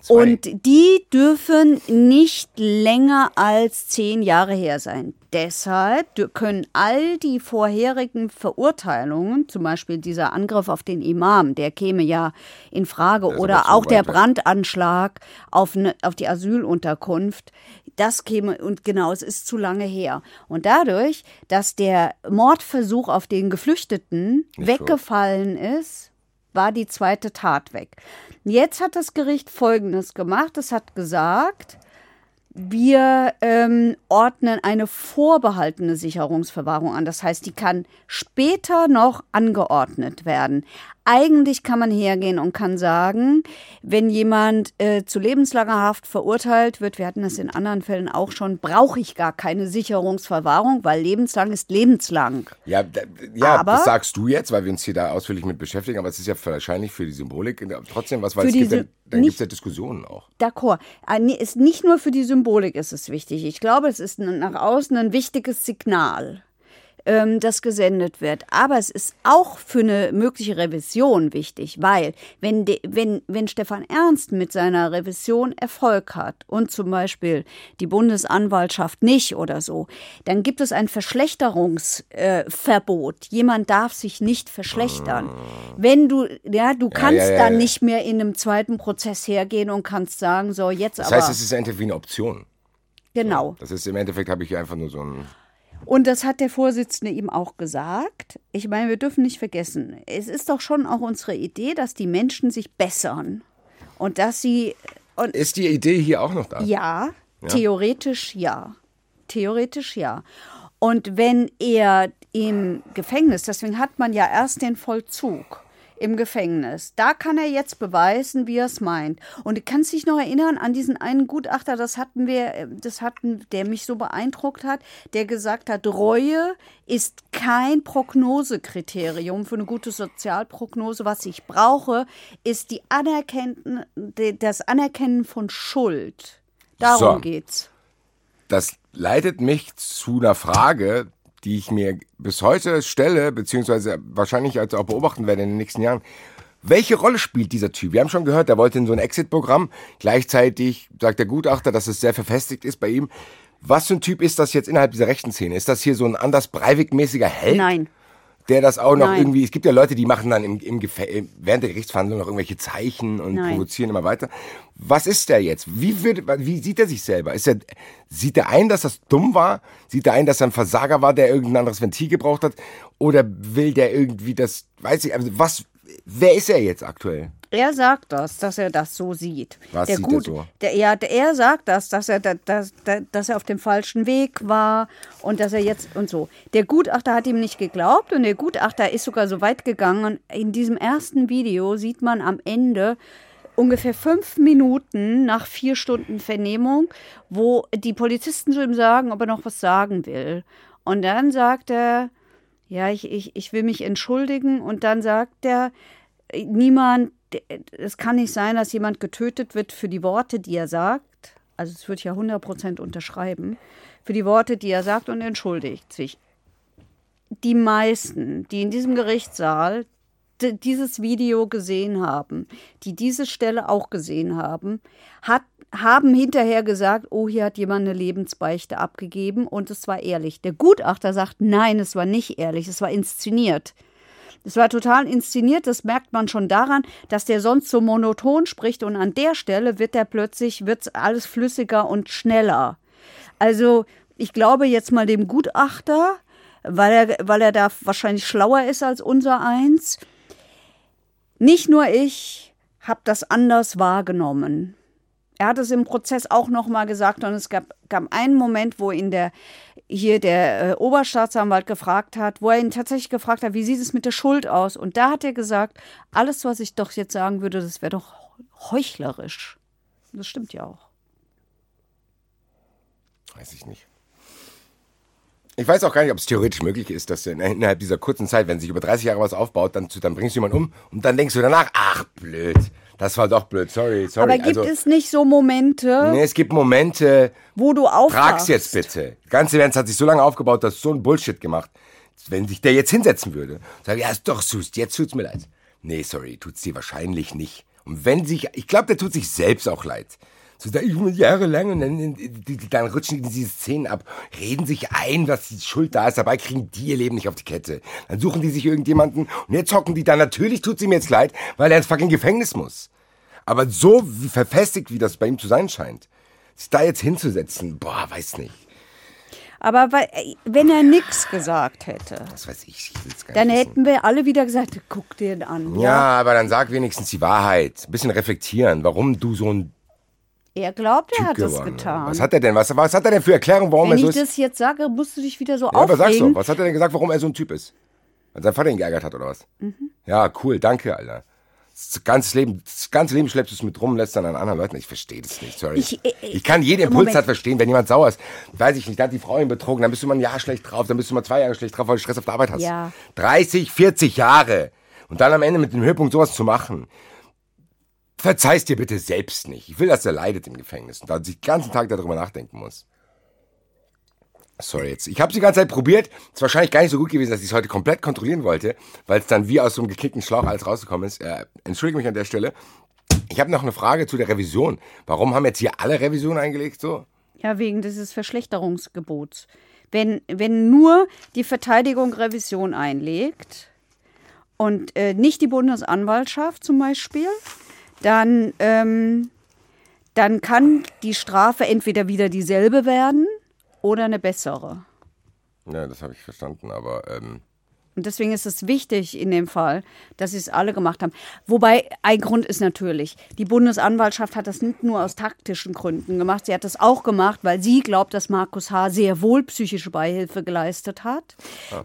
Zwei. Und die dürfen nicht länger als zehn Jahre her sein. Deshalb können all die vorherigen Verurteilungen, zum Beispiel dieser Angriff auf den Imam, der käme ja in Frage, oder auch der. Brandanschlag auf, ne, auf die Asylunterkunft, das käme, und genau, es ist zu lange her. Und dadurch, dass der Mordversuch auf den Geflüchteten Nicht weggefallen ist, war die zweite Tat weg. Jetzt hat das Gericht Folgendes gemacht. Es hat gesagt, wir ähm, ordnen eine vorbehaltene Sicherungsverwahrung an. Das heißt, die kann später noch angeordnet werden. Eigentlich kann man hergehen und kann sagen, wenn jemand äh, zu lebenslanger Haft verurteilt wird, wir hatten das in anderen Fällen auch schon, brauche ich gar keine Sicherungsverwahrung, weil lebenslang ist lebenslang. ja, da, ja Aber- das sagst du jetzt, weil wir uns hier da ausführlich mit beschäftigen, aber es ist ja wahrscheinlich für die Symbolik trotzdem was, weil es gibt ja, dann gibt es ja Diskussionen auch. D'accord. Ah, Ist nicht nur für die Symbolik ist es wichtig. Ich glaube, es ist nach außen ein wichtiges Signal, ähm, das gesendet wird. Aber es ist auch für eine mögliche Revision wichtig, weil wenn, de, wenn, wenn Stefan Ernst mit seiner Revision Erfolg hat und zum Beispiel die Bundesanwaltschaft nicht oder so, dann gibt es ein Verschlechterungsverbot. Äh. Jemand darf sich nicht verschlechtern. Wenn du, ja, du kannst ja, ja, dann nicht mehr in einem zweiten Prozess hergehen und kannst sagen, so jetzt Das aber heißt, es ist einfach wie eine Option. genau. Das ist im Endeffekt habe ich einfach nur so ein. Und das hat der Vorsitzende ihm auch gesagt. Ich meine, wir dürfen nicht vergessen, es ist doch schon auch unsere Idee, dass die Menschen sich bessern und dass sie und Ist die Idee hier auch noch da? ja, theoretisch ja. Theoretisch ja. Und wenn er im Gefängnis, deswegen hat man ja erst den Vollzug im Gefängnis, da kann er jetzt beweisen, wie er es meint. Und du kannst dich noch erinnern an diesen einen Gutachter, das hatten wir, äh, das hatten, der mich so beeindruckt hat, der gesagt hat, Reue ist kein Prognosekriterium für eine gute Sozialprognose. Was ich brauche, ist die Anerkennen, das Anerkennen von Schuld. Darum So. geht's. Das leitet mich zu einer Frage, die ich mir bis heute stelle, beziehungsweise wahrscheinlich als auch beobachten werde in den nächsten Jahren. Welche Rolle spielt dieser Typ? Wir haben schon gehört, er wollte in so ein Exit-Programm. Gleichzeitig sagt der Gutachter, dass es sehr verfestigt ist bei ihm. Was für ein Typ ist das jetzt innerhalb dieser rechten Szene? Ist das hier so ein Anders Breivik-mäßiger Held? Nein. Der das auch noch Nein. irgendwie, es gibt ja Leute, die machen dann im, im während der Gerichtsverhandlung noch irgendwelche Zeichen und Nein. provozieren immer weiter. Was ist der jetzt? Wie, würde, wie sieht er sich selber? Ist er, sieht er ein, dass das dumm war? Sieht er ein, dass er ein Versager war, der irgendein anderes Ventil gebraucht hat? Oder will der irgendwie das, weiß ich, also was, wer ist er jetzt aktuell? Er sagt das, dass er das so sieht. Was der sieht er gut, so? Der, ja, der, er sagt das, dass er, da- dass, da- dass er auf dem falschen Weg war und dass er jetzt und so. Der Gutachter hat ihm nicht geglaubt und der Gutachter ist sogar so weit gegangen. Und in diesem ersten Video sieht man am Ende ungefähr fünf Minuten nach vier Stunden Vernehmung, wo die Polizisten zu ihm sagen, ob er noch was sagen will. Und dann sagt er, ja, ich, ich, ich will mich entschuldigen. Und dann sagt er, niemand, es kann nicht sein, dass jemand getötet wird für die Worte, die er sagt. Also es würde ich ja 100% unterschreiben. Für die Worte, die er sagt und entschuldigt sich. Die meisten, die in diesem Gerichtssaal dieses Video gesehen haben, die diese Stelle auch gesehen haben, hat, haben hinterher gesagt, oh, hier hat jemand eine Lebensbeichte abgegeben und es war ehrlich. Der Gutachter sagt, nein, es war nicht ehrlich, es war inszeniert. Es war total inszeniert, das merkt man schon daran, dass der sonst so monoton spricht und an der Stelle wird er plötzlich, wird alles flüssiger und schneller. Also ich glaube jetzt mal dem Gutachter, weil er, weil er da wahrscheinlich schlauer ist als unser eins. Nicht nur ich habe das anders wahrgenommen. Er hat es im Prozess auch noch mal gesagt und es gab, gab einen Moment, wo ihn der hier der äh, Oberstaatsanwalt gefragt hat, wo er ihn tatsächlich gefragt hat, wie sieht es mit der Schuld aus? Und da hat er gesagt, alles, was ich doch jetzt sagen würde, das wäre doch heuchlerisch. Das stimmt ja auch. Weiß ich nicht. Ich weiß auch gar nicht, ob es theoretisch möglich ist, dass du in- innerhalb dieser kurzen Zeit, wenn sich über 30 Jahre was aufbaut, dann, dann bringst du jemanden um und dann denkst du danach, ach blöd, das war doch blöd, sorry, sorry. Aber gibt also, es nicht so Momente, nee, es gibt Momente, wo du aufwachst? Frag's jetzt bitte. Ganze Event hat sich so lange aufgebaut, dass so ein Bullshit gemacht. Wenn sich der jetzt hinsetzen würde, sag ja, ist doch Sus, jetzt tut's mir leid. Nee, sorry, tut's dir wahrscheinlich nicht. Und wenn sich, ich glaube, der tut sich selbst auch leid. So, da ich bin jahrelang und dann, dann rutschen die diese Szenen ab, reden sich ein, dass die Schuld da ist, dabei kriegen die ihr Leben nicht auf die Kette. Dann suchen die sich irgendjemanden und jetzt hocken die da. Natürlich tut's ihm jetzt leid, weil er ins fucking Gefängnis muss. Aber so verfestigt, wie das bei ihm zu sein scheint, sich da jetzt hinzusetzen, boah, weiß nicht. Aber ey, wenn er nichts gesagt hätte, Was weiß ich, ich will's gar dann nicht wissen. hätten wir alle wieder gesagt, guck dir den an. Ja, aber dann sag wenigstens die Wahrheit. Ein bisschen reflektieren, warum du so ein Er glaubt, er Typ hat es geworden bist. getan. Was hat er denn? Was, was hat er denn für Erklärung, warum Wenn er so ich ist? das jetzt sage, musst du dich wieder so ja, aber sag's aufregen. doch. Was hat er denn gesagt, warum er so ein Typ ist? Weil sein Vater ihn geärgert hat oder was? Mhm. Ja, cool, danke, Alter. Das ganze Leben, das ganze Leben schleppst du es mit rum, lässt dann an anderen Leuten. Ich verstehe das nicht, sorry. Ich- Ich, äh, äh, kann jeden Impuls Moment. halt verstehen, wenn jemand sauer ist. Weiß ich nicht, da hat die Frau ihn betrogen, dann bist du mal ein Jahr schlecht drauf, dann bist du mal zwei Jahre schlecht drauf, weil du Stress auf der Arbeit hast. Ja. 30, 40 Jahre. Und dann am Ende mit dem Höhepunkt sowas zu machen. Verzeih's dir bitte selbst nicht. Ich will, dass er leidet im Gefängnis und da sich den ganzen Tag darüber nachdenken muss. Sorry jetzt. Ich habe die ganze Zeit probiert. Ist wahrscheinlich gar nicht so gut gewesen, dass ich es heute komplett kontrollieren wollte, weil es dann wie aus so einem geklickten Schlauch alles rausgekommen ist. Äh, entschuldige mich an der Stelle. Ich habe noch eine Frage zu der Revision. Warum haben jetzt hier alle Revisionen eingelegt so? Ja, wegen dieses Verschlechterungsgebots. Wenn, wenn nur die Verteidigung Revision einlegt und äh, nicht die Bundesanwaltschaft zum Beispiel, dann, ähm, dann kann die Strafe entweder wieder dieselbe werden oder eine bessere. Ja, das habe ich verstanden, aber ähm, Und deswegen ist es wichtig in dem Fall, dass sie es alle gemacht haben. Wobei ein Grund ist natürlich, die Bundesanwaltschaft hat das nicht nur aus taktischen Gründen gemacht, sie hat das auch gemacht, weil sie glaubt, dass Markus H. sehr wohl psychische Beihilfe geleistet hat.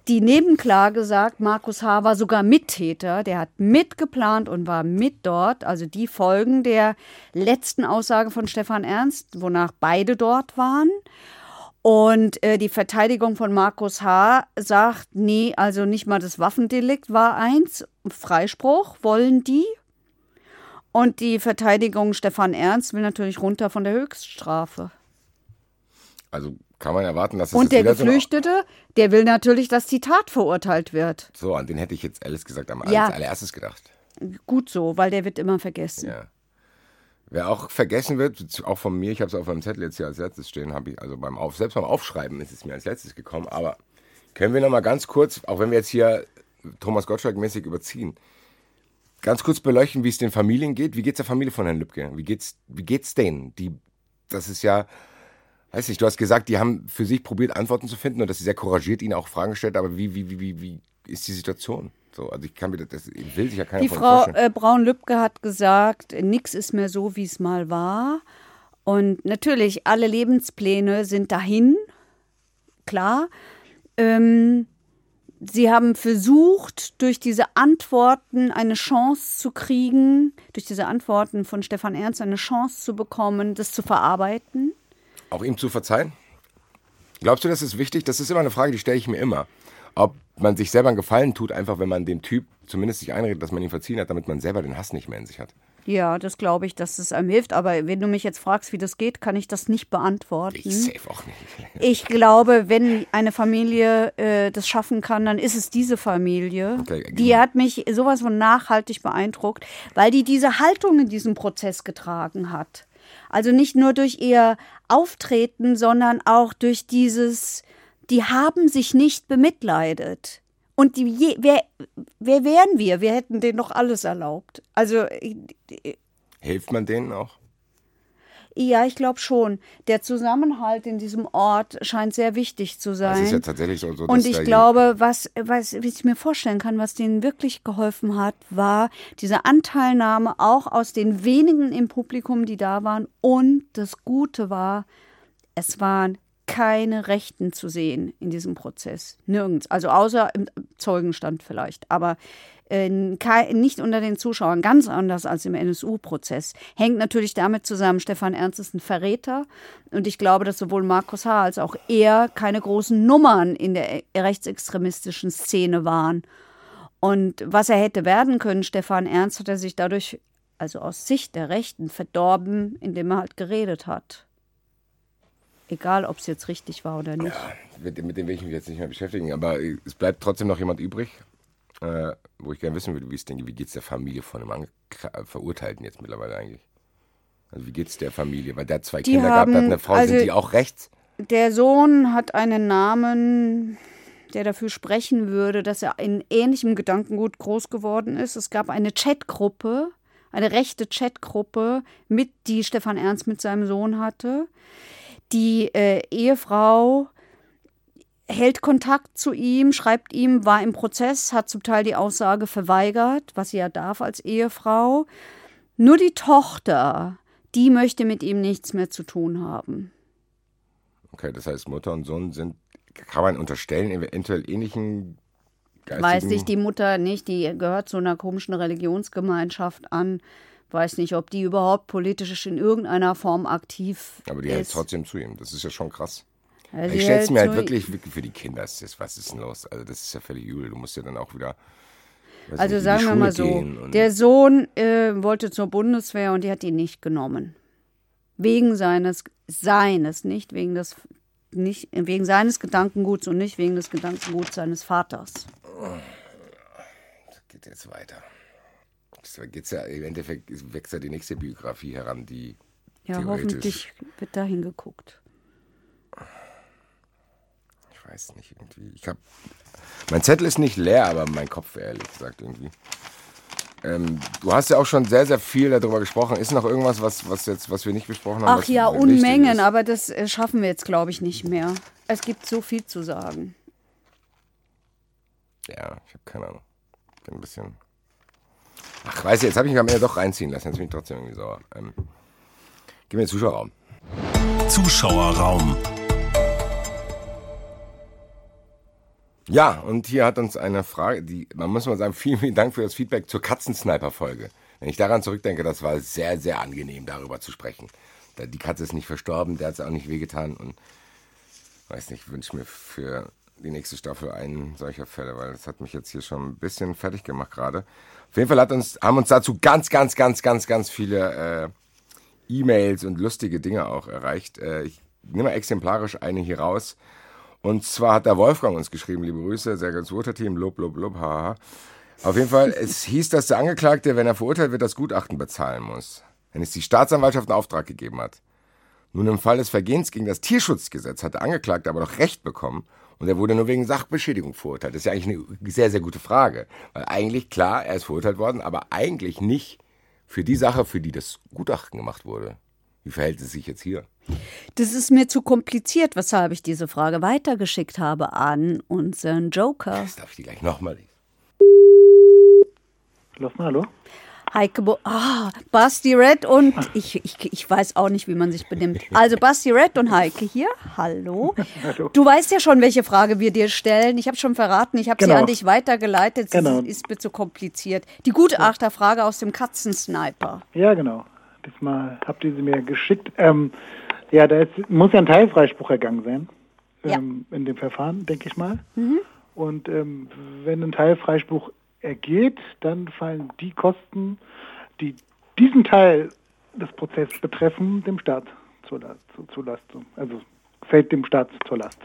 Die Nebenklage sagt, Markus H. war sogar Mittäter, der hat mitgeplant und war mit dort. Also die Folgen der letzten Aussage von Stefan Ernst, wonach beide dort waren. Und äh, die Verteidigung von Markus H. sagt, nee, also nicht mal das Waffendelikt war eins. Freispruch wollen die. Und die Verteidigung Stefan Ernst will natürlich runter von der Höchststrafe. also kann man erwarten, dass es Und der Geflüchtete, der will natürlich, dass die Tat verurteilt wird. So, an den hätte ich jetzt ehrlich gesagt am Ja. allererstes gedacht. Gut so, weil der wird immer vergessen. Ja. Wer auch vergessen wird, auch von mir, ich habe es auf meinem Zettel jetzt hier als letztes stehen, habe ich, also beim Auf, selbst beim Aufschreiben ist es mir als letztes gekommen, aber können wir noch mal ganz kurz, auch wenn wir jetzt hier Thomas Gottschalk-mäßig überziehen. Ganz kurz beleuchten, wie es den Familien geht. Wie geht es der Familie von Herrn Lübcke? Wie geht's, wie geht's denen? Die, das ist ja, weiß nicht, du hast gesagt, die haben für sich probiert, Antworten zu finden und dass sie sehr couragiert ihnen auch Fragen gestellt, aber wie, wie, wie, wie, wie ist die Situation? So, also ich kann mir das, das will sich ja keiner Die Frau äh, Braun-Lübcke hat gesagt, nichts ist mehr so, wie es mal war. Und natürlich, alle Lebenspläne sind dahin, klar. Ähm, sie haben versucht, durch diese Antworten eine Chance zu kriegen, durch diese Antworten von Stefan Ernst eine Chance zu bekommen, das zu verarbeiten. Auch ihm zu verzeihen? Glaubst du, das ist wichtig? Das ist immer eine Frage, die stelle ich mir immer. Ob man sich selber einen Gefallen tut, einfach wenn man dem Typ zumindest sich einredet, dass man ihn verziehen hat, damit man selber den Hass nicht mehr in sich hat. Ja, das glaube ich, dass es einem hilft. Aber wenn du mich jetzt fragst, wie das geht, kann ich das nicht beantworten. Ich safe auch nicht. <laughs> Ich glaube, wenn eine Familie äh, das schaffen kann, dann ist es diese Familie. Okay, die genau. hat mich sowas von nachhaltig beeindruckt, weil die diese Haltung in diesem Prozess getragen hat. Also nicht nur durch ihr Auftreten, sondern auch durch dieses, die haben sich nicht bemitleidet. Und die, wer, wer wären wir? Wir hätten denen doch alles erlaubt. Also. Hilft man denen auch? Ja, ich glaube schon. Der Zusammenhalt in diesem Ort scheint sehr wichtig zu sein. Das ist ja tatsächlich so. so und ich glaube, was, was, ich mir vorstellen kann, was denen wirklich geholfen hat, war diese Anteilnahme auch aus den wenigen im Publikum, die da waren. Und das Gute war, es waren keine Rechten zu sehen in diesem Prozess. Nirgends. Also außer im Zeugenstand vielleicht. Aber äh, nicht unter den Zuschauern. Ganz anders als im NSU-Prozess. Hängt natürlich damit zusammen, Stefan Ernst ist ein Verräter. Und ich glaube, dass sowohl Markus H. als auch er keine großen Nummern in der rechtsextremistischen Szene waren. Und was er hätte werden können, Stefan Ernst, hat er sich dadurch, also aus Sicht der Rechten, verdorben, indem er halt geredet hat. Egal, ob es jetzt richtig war oder nicht. Ja, mit, mit dem will ich mich jetzt nicht mehr beschäftigen. Aber es bleibt trotzdem noch jemand übrig, äh, wo ich gerne wissen würde, wie es denn, wie geht es der Familie von dem Ange Verurteilten jetzt mittlerweile eigentlich? Also wie geht es der Familie? Weil der hat zwei die Kinder haben, gehabt, hat eine Frau, also sind die auch rechts? Der Sohn hat einen Namen, der dafür sprechen würde, dass er in ähnlichem Gedankengut groß geworden ist. Es gab eine Chatgruppe, eine rechte Chatgruppe, mit die Stefan Ernst mit seinem Sohn hatte. Die äh, Ehefrau hält Kontakt zu ihm, schreibt ihm, war im Prozess, hat zum Teil die Aussage verweigert, was sie ja darf als Ehefrau. Nur die Tochter, die möchte mit ihm nichts mehr zu tun haben. Okay, das heißt, Mutter und Sohn sind, kann man unterstellen, eventuell ähnlichen geistigen... Weiß ich die Mutter nicht, die gehört zu einer komischen Religionsgemeinschaft an weiß nicht, ob die überhaupt politisch in irgendeiner Form aktiv Aber die ist. hält trotzdem zu ihm. Das ist ja schon krass. Also ich stelle es mir halt wirklich, wirklich für die Kinder, ist was ist denn los? Also das ist ja völlig übel. Du musst ja dann auch wieder also nicht, sagen wir mal so, der Sohn äh, wollte zur Bundeswehr und die hat ihn nicht genommen. Wegen seines Seines, nicht wegen des nicht wegen seines Gedankenguts und nicht wegen des Gedankenguts seines Vaters. Das geht jetzt weiter geht's ja, im Endeffekt wächst ja die nächste Biografie heran, die. Ja, hoffentlich wird da hingeguckt. Ich weiß nicht, irgendwie. Ich hab, mein Zettel ist nicht leer, aber mein Kopf, ehrlich gesagt, irgendwie. Ähm, du hast ja auch schon sehr, sehr viel darüber gesprochen. Ist noch irgendwas, was, was, jetzt, was wir nicht besprochen haben? Ach ja, Unmengen, aber das äh, schaffen wir jetzt, glaube ich, nicht mehr. Es gibt so viel zu sagen. Ja, ich habe keine Ahnung. Bin ein bisschen Ach, weiß ich, jetzt habe ich mich am Ende doch reinziehen lassen. Jetzt bin ich trotzdem irgendwie sauer. Ähm, gib mir den Zuschauerraum. Zuschauerraum. Ja, und hier hat uns eine Frage, die, man muss mal sagen, vielen, vielen Dank für das Feedback zur Katzensniper-Folge. Wenn ich daran zurückdenke, das war sehr, sehr angenehm, darüber zu sprechen. Die Katze ist nicht verstorben, der hat es auch nicht wehgetan und weiß nicht, wünsche mir für die nächste Staffel einen solcher Fälle, weil das hat mich jetzt hier schon ein bisschen fertig gemacht gerade. Auf jeden Fall hat uns, haben uns dazu ganz, ganz, ganz, ganz, ganz viele äh, E-Mails und lustige Dinge auch erreicht. Äh, ich nehme mal exemplarisch eine hier raus. Und zwar hat der Wolfgang uns geschrieben, liebe Grüße, sehr ganz Team, Lob, Lob, Lob, haha. Auf jeden Fall, <laughs> es hieß, dass der Angeklagte, wenn er verurteilt wird, das Gutachten bezahlen muss. Wenn es die Staatsanwaltschaft einen Auftrag gegeben hat. Nun im Fall des Vergehens gegen das Tierschutzgesetz hat der Angeklagte aber noch Recht bekommen und er wurde nur wegen Sachbeschädigung verurteilt. Das ist ja eigentlich eine sehr, sehr gute Frage. Weil eigentlich, klar, er ist verurteilt worden, aber eigentlich nicht für die Sache, für die das Gutachten gemacht wurde. Wie verhält es sich jetzt hier? Das ist mir zu kompliziert, weshalb ich diese Frage weitergeschickt habe an unseren Joker. Das darf ich dir gleich nochmal lesen. Lossen, hallo? Heike Bo ah, Basti Red und ich, ich, ich weiß auch nicht, wie man sich benimmt. Also Basti Red und Heike hier. Hallo. <laughs> Hallo. Du weißt ja schon, welche Frage wir dir stellen. Ich habe schon verraten, ich habe sie Genau. an dich weitergeleitet. Sie Genau. ist mir zu kompliziert. Die Gutachterfrage aus dem Katzensniper. Ja, genau. Diesmal habt ihr sie mir geschickt. Ähm, ja, da ist, muss ja ein Teilfreispruch ergangen sein. Ja. Ähm, in dem Verfahren, denke ich mal. Und ähm, wenn ein Teilfreispruch ergeht, dann fallen die Kosten, die diesen Teil des Prozesses betreffen, dem Staat zur, La zu, zur Last. Also fällt dem Staat zur Last.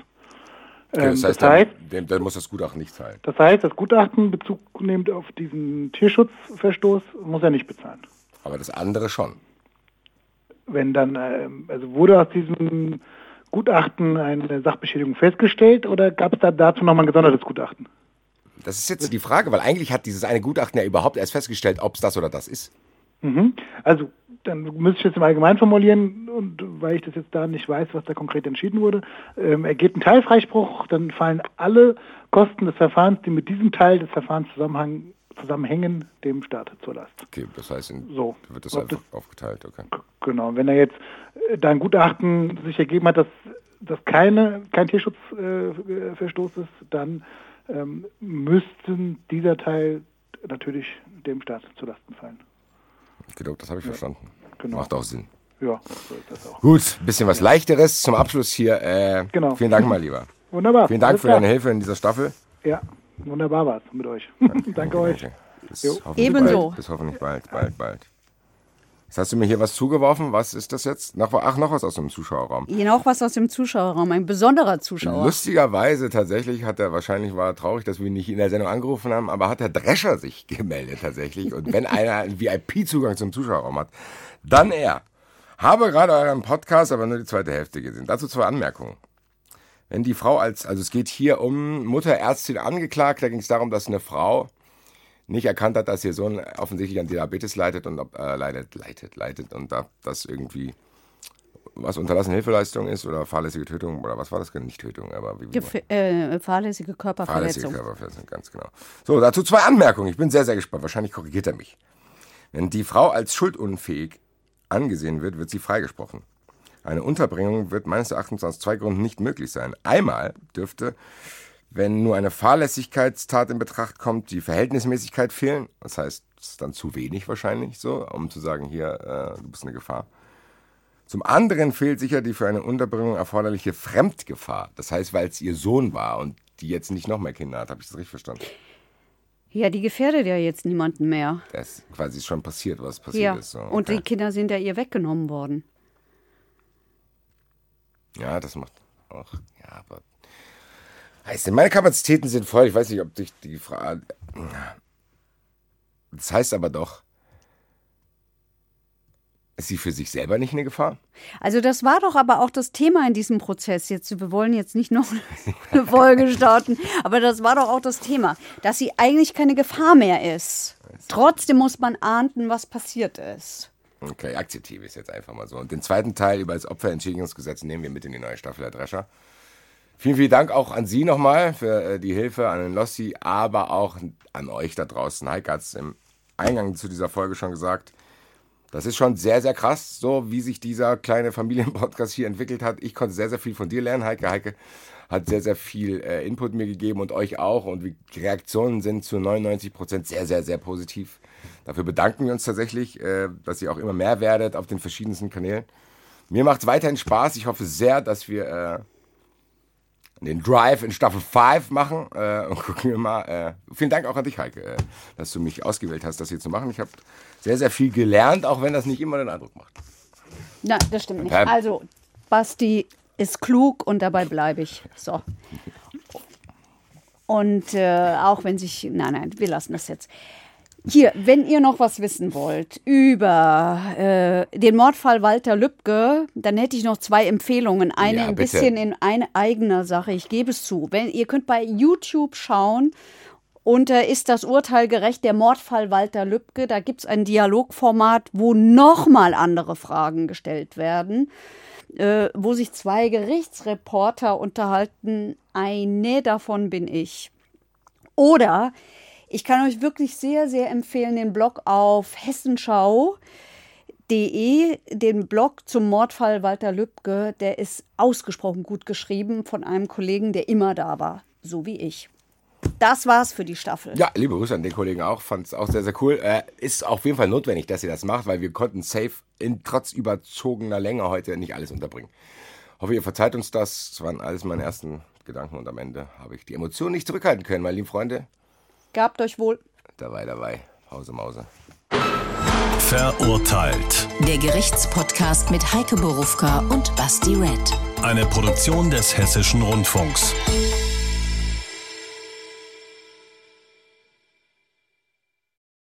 Okay, Ähm, das heißt, das heißt, dann, dann muss das Gutachten nicht zahlen. das heißt, das Gutachten Bezug nimmt auf diesen Tierschutzverstoß, muss er nicht bezahlen. Aber das andere schon. wenn dann, ähm, also wurde aus diesem Gutachten eine Sachbeschädigung festgestellt oder gab es da dazu nochmal ein gesondertes Gutachten? Das ist jetzt die Frage, weil eigentlich hat dieses eine Gutachten ja überhaupt erst festgestellt, ob es das oder das ist. Mhm. Also dann müsste ich jetzt im Allgemeinen formulieren und weil ich das jetzt da nicht weiß, was da konkret entschieden wurde, ähm, ergeht ein Teilfreispruch, dann fallen alle Kosten des Verfahrens, die mit diesem Teil des Verfahrens zusammenhängen, dem Staat zur Last. Okay, das heißt, So. wird das einfach aufgeteilt. Okay. Genau, wenn er jetzt äh, da ein Gutachten sich ergeben hat, dass das keine, kein Tierschutzverstoß äh, Verstoß ist, dann ähm, müssten dieser Teil natürlich dem Staat zu Lasten fallen. Genau, das habe ich verstanden. genau. Macht auch Sinn. Ja, so ist das auch. Gut, bisschen was leichteres zum Abschluss hier. Äh, Genau. Vielen Dank mal lieber. Wunderbar. Vielen Dank Alles für klar. deine Hilfe in dieser Staffel. Ja, wunderbar war's mit euch. Danke <laughs> euch. Okay. Bis Ebenso. Bald, bis hoffentlich bald, bald, bald. Jetzt hast du mir hier was zugeworfen. Was ist das jetzt? Noch, ach, noch was aus dem Zuschauerraum. Noch was aus dem Zuschauerraum, ein besonderer Zuschauer. Lustigerweise tatsächlich hat er, wahrscheinlich war er traurig, dass wir ihn nicht in der Sendung angerufen haben, aber hat der Drescher sich <laughs> gemeldet tatsächlich. Und wenn einer einen VIP-Zugang zum Zuschauerraum hat, dann er. Habe gerade euren Podcast, aber nur die zweite Hälfte gesehen. Dazu zwei Anmerkungen. Wenn die Frau als, also es geht hier um Mutterärztin angeklagt, da ging es darum, dass eine Frau nicht erkannt hat, dass ihr Sohn offensichtlich an Diabetes leidet und ob, äh, leidet, leidet, leidet und ob das irgendwie was unterlassene Hilfeleistung ist oder fahrlässige Tötung oder was war das? Nicht Tötung, aber wie, wie Gef äh, fahrlässige fahrlässige Körperverletzung. Körperverletzung, ganz genau. So, dazu zwei Anmerkungen. Ich bin sehr, sehr gespannt. Wahrscheinlich korrigiert er mich. Wenn die Frau als schuldunfähig angesehen wird, wird sie freigesprochen. Eine Unterbringung wird meines Erachtens aus zwei Gründen nicht möglich sein. Einmal dürfte, wenn nur eine Fahrlässigkeitstat in Betracht kommt, die Verhältnismäßigkeit fehlen. Das heißt, es ist dann zu wenig wahrscheinlich so, um zu sagen, hier, äh, du bist eine Gefahr. Zum anderen fehlt sicher die für eine Unterbringung erforderliche Fremdgefahr. Das heißt, weil es ihr Sohn war und die jetzt nicht noch mehr Kinder hat. Habe ich das richtig verstanden? Ja, die gefährdet ja jetzt niemanden mehr. Das ist quasi schon passiert, was passiert Ja, ist. So. und die Kinder sind ja ihr weggenommen worden. Ja, das macht auch. Ja, aber. Heißt, meine Kapazitäten sind voll. Ich weiß nicht, ob dich die Frage. Das heißt aber doch, ist sie für sich selber nicht eine Gefahr? Also das war doch aber auch das Thema in diesem Prozess. Jetzt, wir wollen jetzt nicht noch <laughs> eine Folge starten, aber das war doch auch das Thema, dass sie eigentlich keine Gefahr mehr ist. Trotzdem muss man ahnden, was passiert ist. Okay, akzeptiere ich es jetzt einfach mal so. Und den zweiten Teil über das Opferentschädigungsgesetz nehmen wir mit in die neue Staffel der Drescher. Vielen, vielen Dank auch an Sie nochmal für äh, die Hilfe, an den Lossi, aber auch an euch da draußen. Heike hat es im Eingang zu dieser Folge schon gesagt. Das ist schon sehr, sehr krass, so wie sich dieser kleine Familienpodcast hier entwickelt hat. Ich konnte sehr, sehr viel von dir lernen, Heike. Heike hat sehr, sehr viel äh, Input mir gegeben und euch auch. Und die Reaktionen sind zu 99 Prozent sehr, sehr, sehr positiv. Dafür bedanken wir uns tatsächlich, äh, dass ihr auch immer mehr werdet auf den verschiedensten Kanälen. Mir macht es weiterhin Spaß. Ich hoffe sehr, dass wir äh, den Drive in Staffel 5 machen. Äh, und gucken wir mal. Äh, vielen Dank auch an dich, Heike, äh, dass du mich ausgewählt hast, das hier zu machen. Ich habe sehr, sehr viel gelernt, auch wenn das nicht immer den Eindruck macht. Nein, das stimmt nicht. Also, Basti ist klug und dabei bleibe ich. So. <laughs> Und äh, auch wenn sich. Nein, nein, wir lassen das jetzt. Hier, wenn ihr noch was wissen wollt über äh, den Mordfall Walter Lübcke, dann hätte ich noch zwei Empfehlungen. Eine Ja, ein bisschen in eine eigener Sache. Ich gebe es zu. Wenn, ihr könnt bei YouTube schauen. unter Ist das Urteil gerecht? Der Mordfall Walter Lübcke. Da gibt es ein Dialogformat, wo nochmal andere Fragen gestellt werden, äh, wo sich zwei Gerichtsreporter unterhalten. Eine davon bin ich. Oder ich kann euch wirklich sehr, sehr empfehlen, den Blog auf hessenschau.de, den Blog zum Mordfall Walter Lübcke. Der ist ausgesprochen gut geschrieben von einem Kollegen, der immer da war, so wie ich. Das war's für die Staffel. Ja, liebe Grüße an den Kollegen auch. Fand es auch sehr, sehr cool. Äh, ist auf jeden Fall notwendig, dass ihr das macht, weil wir konnten safe in trotz überzogener Länge heute nicht alles unterbringen. Hoffe, ihr verzeiht uns das. Das waren alles meine ersten Gedanken und am Ende habe ich die Emotionen nicht zurückhalten können, meine lieben Freunde. Gabt euch wohl. Dabei, dabei. Hause Mause. Verurteilt. Der Gerichtspodcast mit Heike Borufka und Basti Red. Eine Produktion des Hessischen Rundfunks.